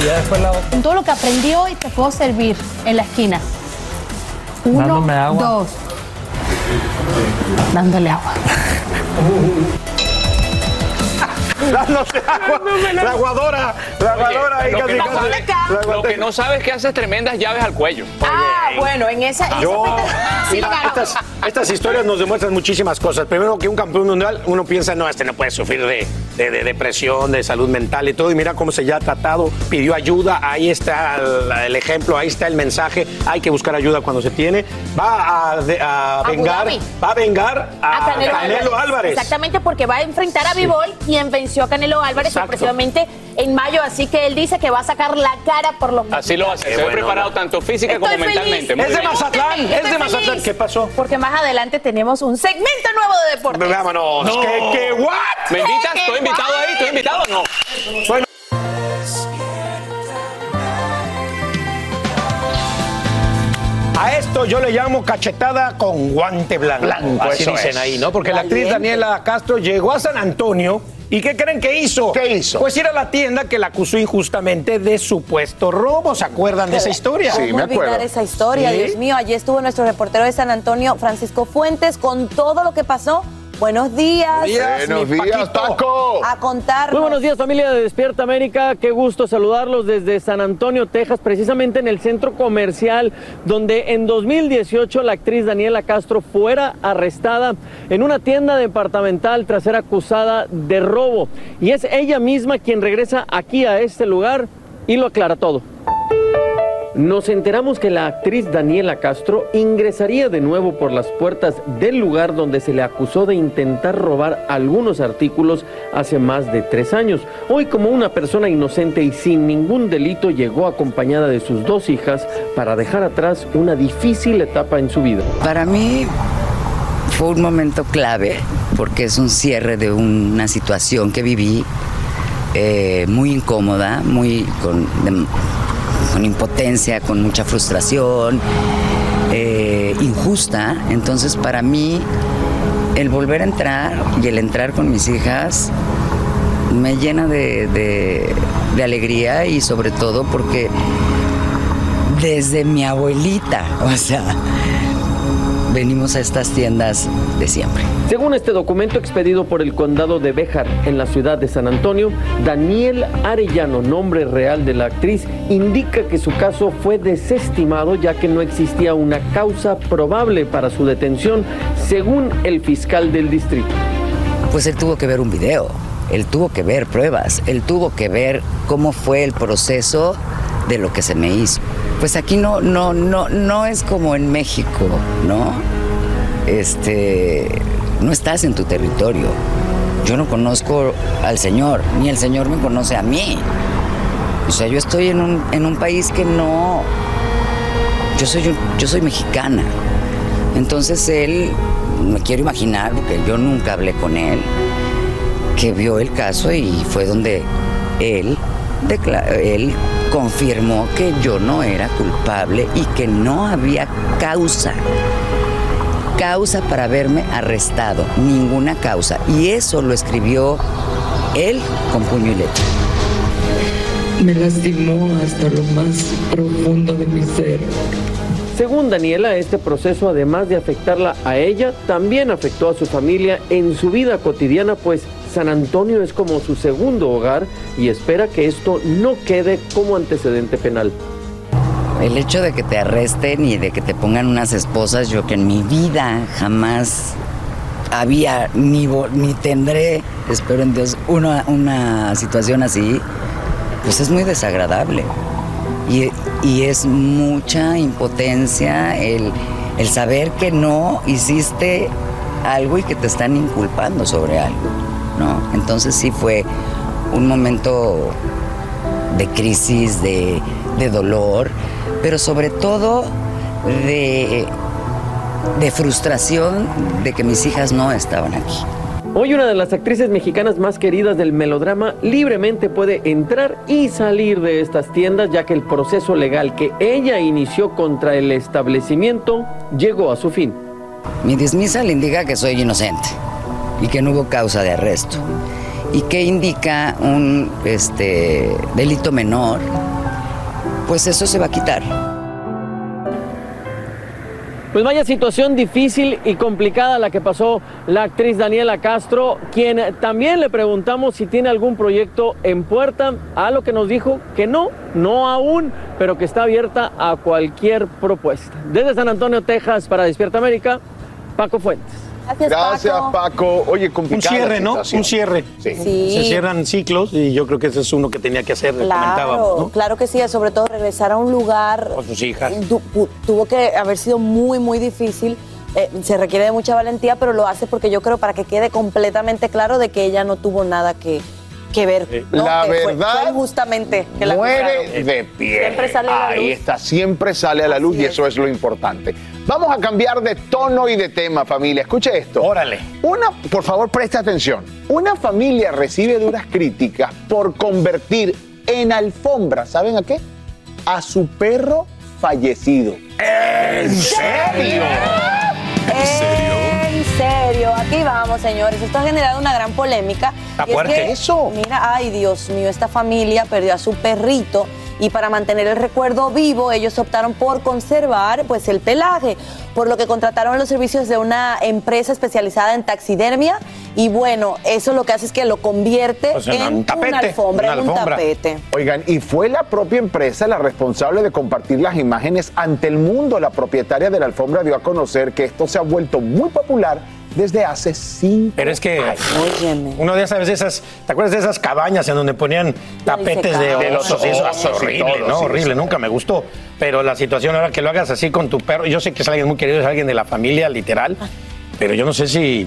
Y ya después la Con todo lo que aprendí hoy te puedo servir en la esquina. Uno, Dándome agua. dos. Dándole agua. dándose agua. La aguadora, la aguadora. ahí Lo que, casi, no casi. sabes, La lo aguadora. que no sabes es que haces tremendas llaves al cuello. Ah, bueno, en esa. esa Yo, sí, mira, claro. estas, estas historias nos demuestran muchísimas cosas. Primero que un campeón mundial, uno piensa, no, este no puede sufrir de, de- de depresión, de salud mental y todo. Y mira cómo se ya ha tratado, pidió ayuda, ahí está el, el ejemplo, ahí está el mensaje. Hay que buscar ayuda cuando se tiene. Va a, de- a Abu vengar, Dhabi. va a vengar a, a Canelo, Canelo Álvarez. Exactamente, porque va a enfrentar a Bivol, quien venció a Canelo Álvarez precisamente en mayo. Así que él dice que va a sacar la cara por los Así lo hace. Se ve preparado tanto física Estoy como feliz. Es de. Mazatlán, es de Mazatlán. ¿Qué pasó? Porque más adelante tenemos un segmento nuevo de deportes. Vámonos. No. ¿Qué, qué, what? ¿Me invitas? ¿Qué, ¿Estoy invitado ahí? ¿Estoy invitado o no? Bueno. A esto yo le llamo cachetada con guante blanco. Blanco, Así eso dicen es. ahí, ¿no? Porque la actriz. Daniela Castro llegó a San Antonio. ¿Y qué creen que hizo? ¿Qué hizo? Pues ir a la tienda que la acusó injustamente de supuesto robo. ¿Se acuerdan de esa historia? Sí, ¿Cómo me olvidar acuerdo. esa historia? Sí. Dios mío, allí estuvo nuestro reportero de San Antonio, Francisco Fuentes, con todo lo que pasó. Buenos días. Buenos mi días. Paco. A contarnos. Muy buenos días familia de Despierta América, qué gusto saludarlos desde San Antonio, Texas, precisamente en el centro comercial donde en 2018 la actriz Daniela Castro fuera arrestada en una tienda departamental tras ser acusada de robo. Y es ella misma quien regresa aquí a este lugar y lo aclara todo. Nos enteramos que la actriz Daniela Castro ingresaría de nuevo por las puertas del lugar donde se le acusó de intentar robar algunos artículos hace más de tres años. Hoy como una persona inocente y sin ningún delito llegó acompañada de sus dos hijas para dejar atrás una difícil etapa en su vida. Para mí fue un momento clave porque es un cierre de una situación que viví eh, muy incómoda, muy con, con impotencia, con mucha frustración, eh, injusta. Entonces para mí el volver a entrar y el entrar con mis hijas me llena de, de- de alegría y sobre todo porque desde mi abuelita, o sea, venimos a estas tiendas de siempre. Según este documento expedido por el condado de Béjar en la ciudad de San Antonio, Daniel Arellano, nombre real de la actriz, indica que su caso fue desestimado ya que no existía una causa probable para su detención, según el fiscal del distrito. Pues él tuvo que ver un video, él tuvo que ver pruebas, él tuvo que ver cómo fue el proceso de lo que se me hizo. Pues aquí no, no, no, no es como en México, ¿no? Este, no estás en tu territorio. Yo no conozco al Señor, ni el Señor me conoce a mí. O sea, yo estoy en un, en un país que no. Yo soy, yo soy mexicana. Entonces él, me quiero imaginar, porque yo nunca hablé con él, que vio el caso y fue donde él, él confirmó que yo no era culpable y que no había causa. Causa para haberme arrestado, ninguna causa. Y eso lo escribió él con puño y letra. Me lastimó hasta lo más profundo de mi ser. Según Daniela, este proceso, además de afectarla a ella, también afectó a su familia en su vida cotidiana, pues San Antonio es como su segundo hogar y espera que esto no quede como antecedente penal. El hecho de que te arresten y de que te pongan unas esposas, yo que en mi vida jamás había ni, ni tendré, espero en Dios, una, una situación así, pues es muy desagradable. Y, y es mucha impotencia el, el saber que no hiciste algo y que te están inculpando sobre algo, ¿no? Entonces sí fue un momento de crisis, de, de dolor, pero sobre todo de, de frustración de que mis hijas no estaban aquí. Hoy una de las actrices mexicanas más queridas del melodrama libremente puede entrar y salir de estas tiendas ya que el proceso legal que ella inició contra el establecimiento llegó a su fin. Mi dismissal indica que soy inocente y que no hubo causa de arresto. ¿Y qué indica un este, delito menor? Pues eso se va a quitar. Pues vaya situación difícil y complicada la que pasó la actriz Daniela Castro, quien también le preguntamos si tiene algún proyecto en puerta, a lo que nos dijo que no, no aún, pero que está abierta a cualquier propuesta. Desde San Antonio, Texas, para Despierta América, Paco Fuentes. Gracias, Paco. Oye, Un complicada la cierre, ¿no? Un cierre. Sí. Sí. Se cierran ciclos y yo creo que ese es uno que tenía que hacer, comentábamos, Claro, ¿no? claro que sí, sobre todo regresar a un lugar Con sus hijas. tu- tuvo que haber sido muy, muy difícil. Eh, se requiere de mucha valentía, pero lo hace porque yo creo para que quede completamente claro de que ella no tuvo nada que, que ver. ¿no? La Que verdad fue justamente que muere de pie. Siempre sale a la Ahí luz. está, siempre sale a la luz y eso es lo importante. Vamos a cambiar de tono y de tema, familia. Escuche esto. Órale. Una, por favor, preste atención. Una familia recibe duras críticas por convertir en alfombra, ¿saben a qué? A su perro fallecido. ¿En serio? En serio, aquí vamos, señores. Esto ha generado una gran polémica. Está Y es fuerte. que, Eso. Mira, ay, Dios mío, esta familia perdió a su perrito y para mantener el recuerdo vivo, ellos optaron por conservar pues el pelaje, por lo que contrataron los servicios de una empresa especializada en taxidermia y bueno, eso lo que hace es que lo convierte en en un tapete, una alfombra, una en un alfombra. tapete. Oigan, y fue la propia empresa la responsable de compartir las imágenes ante el mundo. La propietaria de la alfombra dio a conocer que esto se ha vuelto muy popular desde hace cinco Pero es que Óyeme. uno de esas veces, ¿te acuerdas de esas cabañas en donde ponían tapetes de De los osos? Eso osos y horrible, todo, ¿no? sí, horrible, sí. nunca me gustó. Pero la situación ahora que lo hagas así con tu perro, yo sé que es alguien muy querido, es alguien de la familia, literal, pero yo no sé si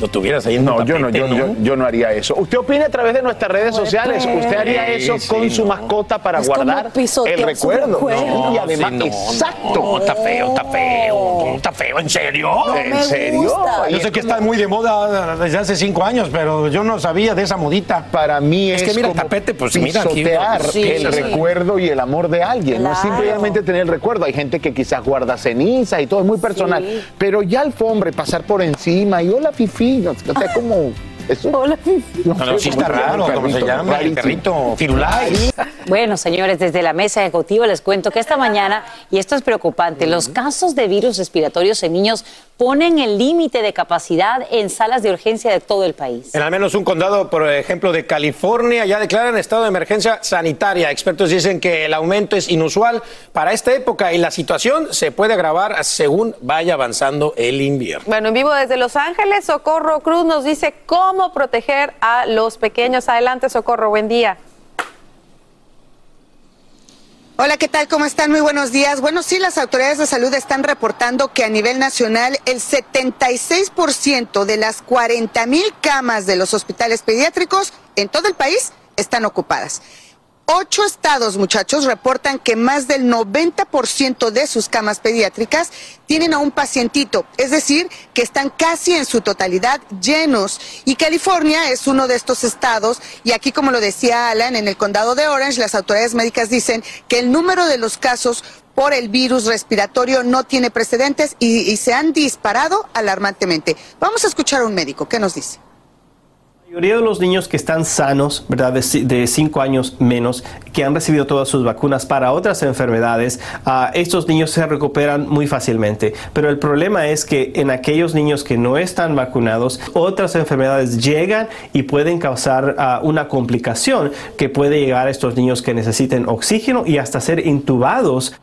lo tuvieras ahí en No, yo no, yo, yo, yo no haría eso. ¿Usted opina a través de nuestras redes sociales? ¿Usted haría eso Sí, con sí, su no. mascota para Es guardar el recuerdo? recuerdo. y además, sí, no, exacto. No, está feo, está feo, está feo, ¿en serio? No ¿En me serio? Yo sé que está muy de moda desde hace cinco años, pero yo no sabía de esa modita. Para mí es, Es que mira, como tapete, pues, mira aquí, pisotear sí, el sí. recuerdo y el amor de alguien. No es simplemente tener el recuerdo. Hay gente que quizás guarda ceniza y todo es muy personal. Sí. Pero ya alfombra y pasar por encima y hola fifi, no, o sea, como... Eso, Hola, Fifi. no No, sí está cómo se llama raro, el ¿cómo se perrito, llama? El rarísimo. perrito Firulais. Bueno, señores, desde la mesa ejecutiva les cuento que esta mañana, y esto es preocupante, los casos de virus respiratorios en niños ponen el límite de capacidad en salas de urgencia de todo el país. En al menos un condado, por ejemplo, de California, ya declaran estado de emergencia sanitaria. Expertos dicen que el aumento es inusual para esta época y la situación se puede agravar según vaya avanzando el invierno. Bueno, en vivo desde Los Ángeles, Socorro Cruz nos dice cómo proteger a los pequeños. Adelante, Socorro, buen día. Hola, ¿qué tal? ¿Cómo están? Muy buenos días. Bueno, sí, las autoridades de salud están reportando que a nivel nacional el 76% de las 40 mil camas de los hospitales pediátricos en todo el país están ocupadas. Ocho estados, muchachos, reportan que más del 90% de sus camas pediátricas tienen a un pacientito, es decir, que están casi en su totalidad llenos. Y California es uno de estos estados, y aquí, como lo decía Alan, en el condado de Orange, las autoridades médicas dicen que el número de los casos por el virus respiratorio no tiene precedentes y, y se han disparado alarmantemente. Vamos a escuchar a un médico, ¿qué nos dice? La mayoría de los niños que están sanos, ¿verdad? De 5 años menos, que han recibido todas sus vacunas para otras enfermedades, ah, estos niños se recuperan muy fácilmente. Pero el problema es que en aquellos niños que no están vacunados, otras enfermedades llegan y pueden causar ah, una complicación que puede llegar a estos niños que necesiten oxígeno y hasta ser intubados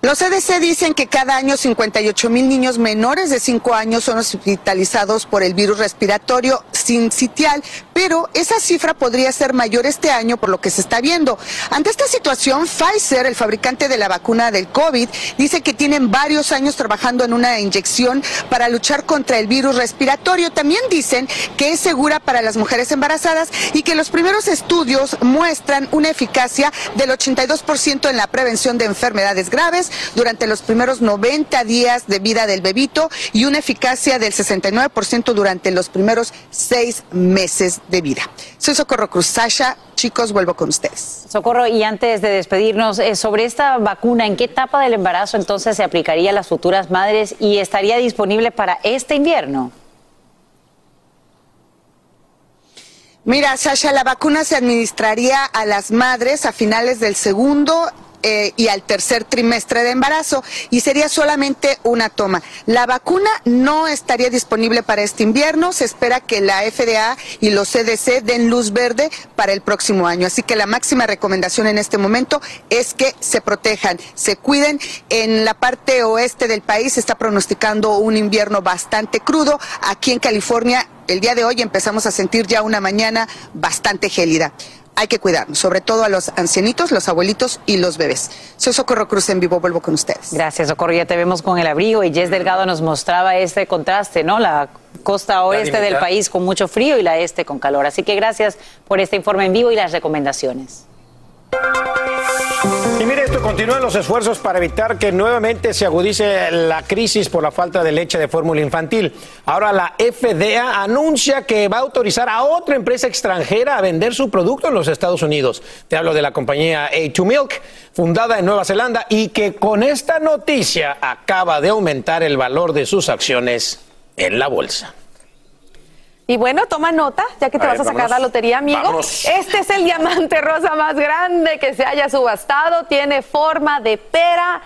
Los CDC dicen que cada año 58 mil niños menores de 5 años son hospitalizados por el virus respiratorio sincitial, pero esa cifra podría ser mayor este año por lo que se está viendo. Ante esta situación, Pfizer, el fabricante de la vacuna del COVID, dice que tienen varios años trabajando en una inyección para luchar contra el virus respiratorio. También dicen que es segura para las mujeres embarazadas y que los primeros estudios muestran una eficacia del 82% en la prevención de enfermedades graves durante los primeros 90 días de vida del bebito y una eficacia del 69% durante los primeros seis meses de vida. Soy Socorro Cruz. Sasha, chicos, vuelvo con ustedes. Socorro, y antes de despedirnos, eh, sobre esta vacuna, ¿en qué etapa del embarazo entonces se aplicaría a las futuras madres y estaría disponible para este invierno? Mira, Sasha, la vacuna se administraría a las madres a finales del segundo eh, y al tercer trimestre de embarazo y sería solamente una toma. La vacuna no estaría disponible para este invierno. Se espera que la FDA y los CDC den luz verde para el próximo año. Así que la máxima recomendación en este momento es que se protejan, se cuiden. En la parte oeste del país se está pronosticando un invierno bastante crudo. Aquí en California, el día de hoy empezamos a sentir ya una mañana bastante gélida. Hay que cuidarnos, sobre todo a los ancianitos, los abuelitos y los bebés. Soy Socorro Cruz en vivo, vuelvo con ustedes. Gracias, Socorro. Ya te vemos con el abrigo y Jess Delgado nos mostraba este contraste, ¿no? La costa oeste del país con mucho frío y la este con calor. Así que gracias por este informe en vivo y las recomendaciones. Y mire, esto continúan los esfuerzos para evitar que nuevamente se agudice la crisis por la falta de leche de fórmula infantil. Ahora la FDA anuncia que va a autorizar a otra empresa extranjera a vender su producto en los Estados Unidos. Te hablo de la compañía A2 Milk, fundada en Nueva Zelanda y que con esta noticia acaba de aumentar el valor de sus acciones en la bolsa. Y bueno, toma nota, ya que te A vas ver, a sacar vámonos. la lotería, amigo. Vámonos. Este es el diamante rosa más grande que se haya subastado. Tiene forma de pera,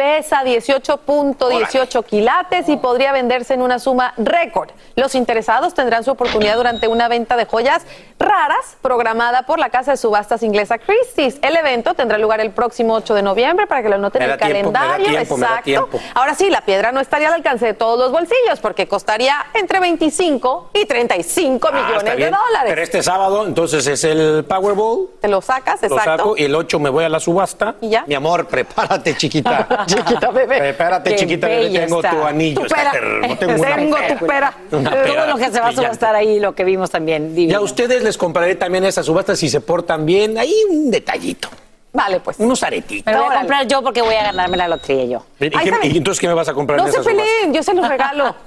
pesa 18.18 quilates y podría venderse en una suma récord. Los interesados tendrán su oportunidad durante una venta de joyas raras programada por la casa de subastas inglesa Christie's. El evento tendrá lugar el próximo 8 de noviembre para que lo anoten Me en el tiempo, calendario. tiempo, Exacto. Ahora sí, la piedra no estaría al alcance de todos los bolsillos porque costaría entre 25 y 35 Ah, millones de dólares. Pero este sábado, entonces es el Powerball. Te lo sacas, Lo exacto. saco y el 8 me voy a la subasta. ¿Y ya? Mi amor, prepárate, chiquita. Chiquita bebé. Prepárate, Qué chiquita, bebé. Tengo está. tu anillo. Tu pera. hermoso. Tengo Tengo tu pera. Una Todo lo que se va a subastar ahí, lo que vimos también. Y divino. a ustedes les compraré también esas subastas si se portan bien. Ahí un detallito. Vale, pues. Unos aretitos. Me lo voy a comprar yo porque voy a ganarme la lotería yo. ¿Y, qué- y entonces qué me vas a comprar No en se peleen, yo se los regalo.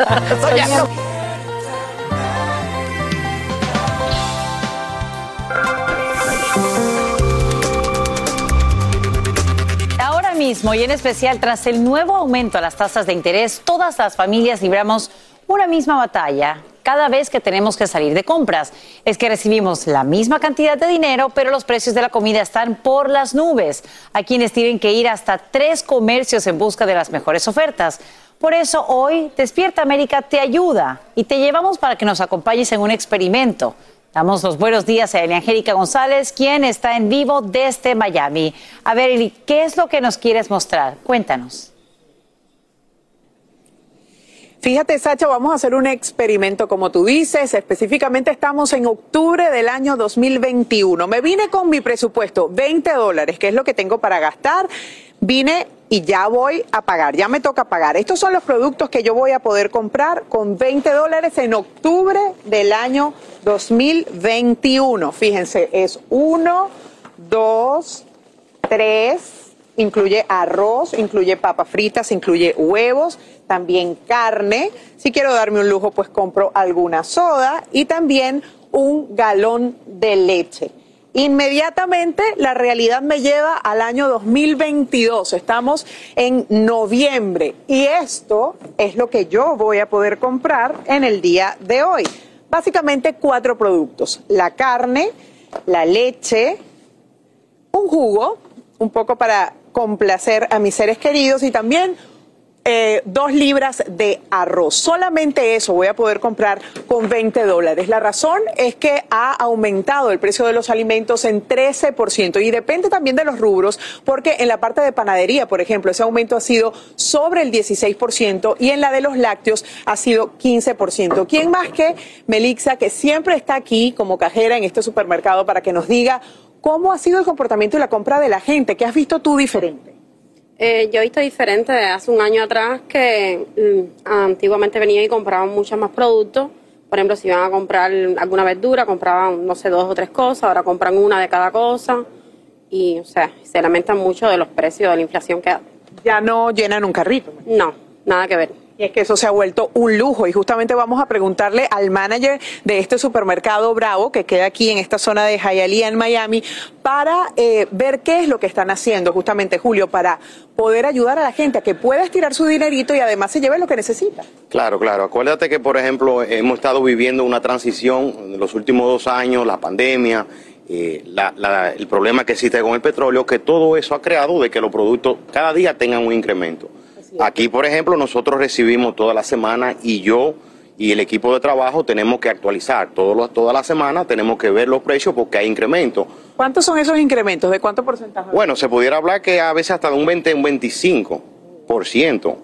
mismo y en especial tras el nuevo aumento a las tasas de interés, todas las familias libramos una misma batalla cada vez que tenemos que salir de compras. Es que recibimos la misma cantidad de dinero, pero los precios de la comida están por las nubes. Hay quienes tienen que ir hasta tres comercios en busca de las mejores ofertas. Por eso hoy Despierta América te ayuda y te llevamos para que nos acompañes en un experimento. Damos los buenos días a Angélica González, quien está en vivo desde Miami. A ver, Eli, ¿qué es lo que nos quieres mostrar? Cuéntanos. Fíjate, Sacha, vamos a hacer un experimento, como tú dices. Específicamente estamos en octubre del año 2021. Me vine con mi presupuesto, 20 dólares, que es lo que tengo para gastar. Vine y ya voy a pagar, ya me toca pagar. Estos son los productos que yo voy a poder comprar con 20 dólares en octubre del año 2021. Fíjense, es uno, dos, tres, incluye arroz, incluye papas fritas, incluye huevos, también carne. Si quiero darme un lujo, pues compro alguna soda y también un galón de leche. Inmediatamente la realidad me lleva al año 2022. Estamos en noviembre y esto es lo que yo voy a poder comprar en el día de hoy. Básicamente cuatro productos. La carne, la leche, un jugo, un poco para complacer a mis seres queridos y también eh, dos libras de arroz. Solamente eso voy a poder comprar con 20 dólares. La razón es que ha aumentado el precio de los alimentos en 13% y depende también de los rubros, porque en la parte de panadería, por ejemplo, ese aumento ha sido sobre el 16% y en la de los lácteos ha sido 15%. ¿Quién más que Melixa, que siempre está aquí como cajera en este supermercado para que nos diga cómo ha sido el comportamiento y la compra de la gente? ¿Qué has visto tú diferente? Eh, yo he visto diferente de hace un año atrás que mm, antiguamente venía y compraba muchos más productos. Por ejemplo, si iban a comprar alguna verdura, compraban, no sé, dos o tres cosas, ahora compran una de cada cosa. Y, o sea, se lamentan mucho de los precios, de la inflación que Ya no llenan un carrito. No, nada que ver. Y es que eso se ha vuelto un lujo y justamente vamos a preguntarle al manager de este supermercado Bravo que queda aquí en esta zona de Hialeah en Miami para eh, ver qué es lo que están haciendo justamente Julio para poder ayudar a la gente a que pueda estirar su dinerito y además se lleve lo que necesita. Claro, claro. Acuérdate que, por ejemplo, hemos estado viviendo una transición en los últimos dos años, la pandemia, eh, la- el problema que existe con el petróleo, que todo eso ha creado de que los productos cada día tengan un incremento. Aquí, por ejemplo, nosotros recibimos toda la semana y yo y el equipo de trabajo tenemos que actualizar todos los- toda la semana, tenemos que ver los precios porque hay incremento. ¿Cuántos son esos incrementos? ¿De cuánto porcentaje? Bueno, se pudiera hablar que a veces hasta de un 20, un 25 por ciento.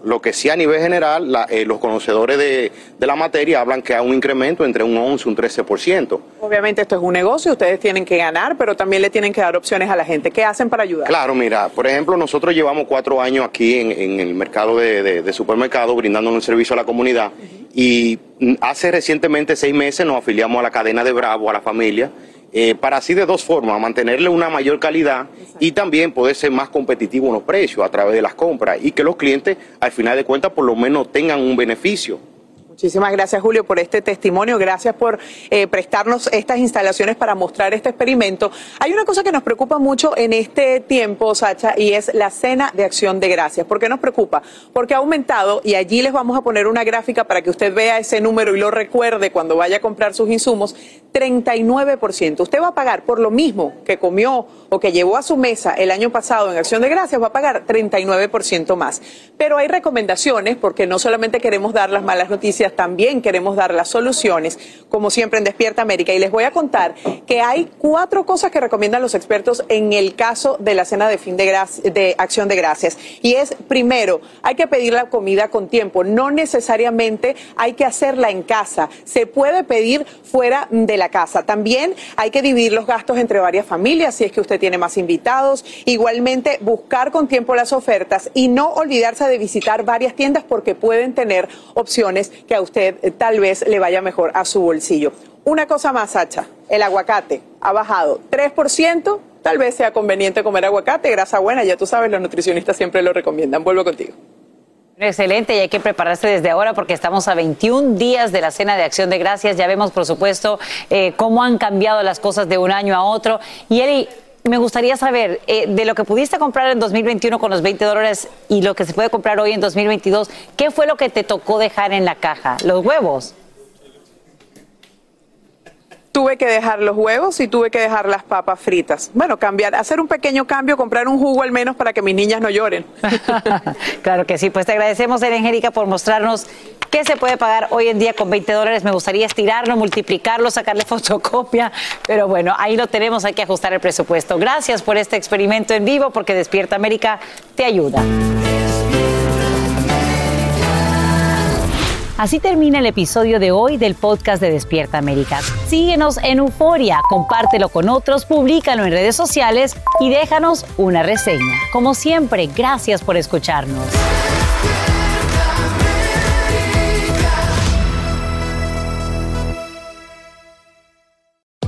Lo que sí a nivel general, la- eh, los conocedores de, de la materia hablan que hay un incremento entre un 11 y un 13 por ciento. Obviamente esto es un negocio, ustedes tienen que ganar, pero también le tienen que dar opciones a la gente. ¿Qué hacen para ayudar? Claro, mira, por ejemplo, nosotros llevamos cuatro años aquí en, en el mercado de, de, de supermercados brindando un servicio a la comunidad y mm, hace recientemente seis meses nos afiliamos a la cadena de Bravo, a la familia, eh, para así de dos formas, mantenerle una mayor calidad y también poder ser más competitivo en los precios a través de las compras y que los clientes al final de cuentas por lo menos tengan un beneficio. Muchísimas gracias, Julio, por este testimonio. Gracias por eh, prestarnos estas instalaciones para mostrar este experimento. Hay una cosa que nos preocupa mucho en este tiempo, Sacha, y es la cena de acción de gracias. ¿Por qué nos preocupa? Porque ha aumentado, y allí les vamos a poner una gráfica para que usted vea ese número y lo recuerde cuando vaya a comprar sus insumos, 39%. Usted va a pagar por lo mismo que comió o que llevó a su mesa el año pasado en acción de gracias, va a pagar 39% más. Pero hay recomendaciones, porque no solamente queremos dar las malas noticias, también queremos dar las soluciones, como siempre en Despierta América. Y les voy a contar que hay cuatro cosas que recomiendan los expertos en el caso de la cena de fin de, de acción de gracias. Y es, primero, hay que pedir la comida con tiempo. No necesariamente hay que hacerla en casa. Se puede pedir fuera de la casa. También hay que dividir los gastos entre varias familias si es que usted tiene más invitados. Igualmente, buscar con tiempo las ofertas y no olvidarse de visitar varias tiendas porque pueden tener opciones que a usted eh, tal vez le vaya mejor a su bolsillo. Una cosa más, Sacha, el aguacate ha bajado 3%. Tal vez sea conveniente comer aguacate, grasa buena, ya tú sabes, los nutricionistas siempre lo recomiendan. Vuelvo contigo. Excelente, y hay que prepararse desde ahora porque estamos a 21 días de la Cena de Acción de Gracias. Ya vemos, por supuesto, eh, cómo han cambiado las cosas de un año a otro. Y Eli, me gustaría saber, eh, de lo que pudiste comprar en 2021 con los 20 dólares y lo que se puede comprar hoy en 2022, ¿qué fue lo que te tocó dejar en la caja? ¿Los huevos? Tuve que dejar los huevos y tuve que dejar las papas fritas. Bueno, cambiar, hacer un pequeño cambio, comprar un jugo al menos para que mis niñas no lloren. Claro que sí, pues te agradecemos, Angélica, por mostrarnos qué se puede pagar hoy en día con 20 dólares. Me gustaría estirarlo, multiplicarlo, sacarle fotocopia, pero bueno, ahí lo tenemos, hay que ajustar el presupuesto. Gracias por este experimento en vivo, porque Despierta América te ayuda. Así termina el episodio de hoy del podcast de Despierta América. Síguenos en Euforia, compártelo con otros, públicalo en redes sociales y déjanos una reseña. Como siempre, gracias por escucharnos.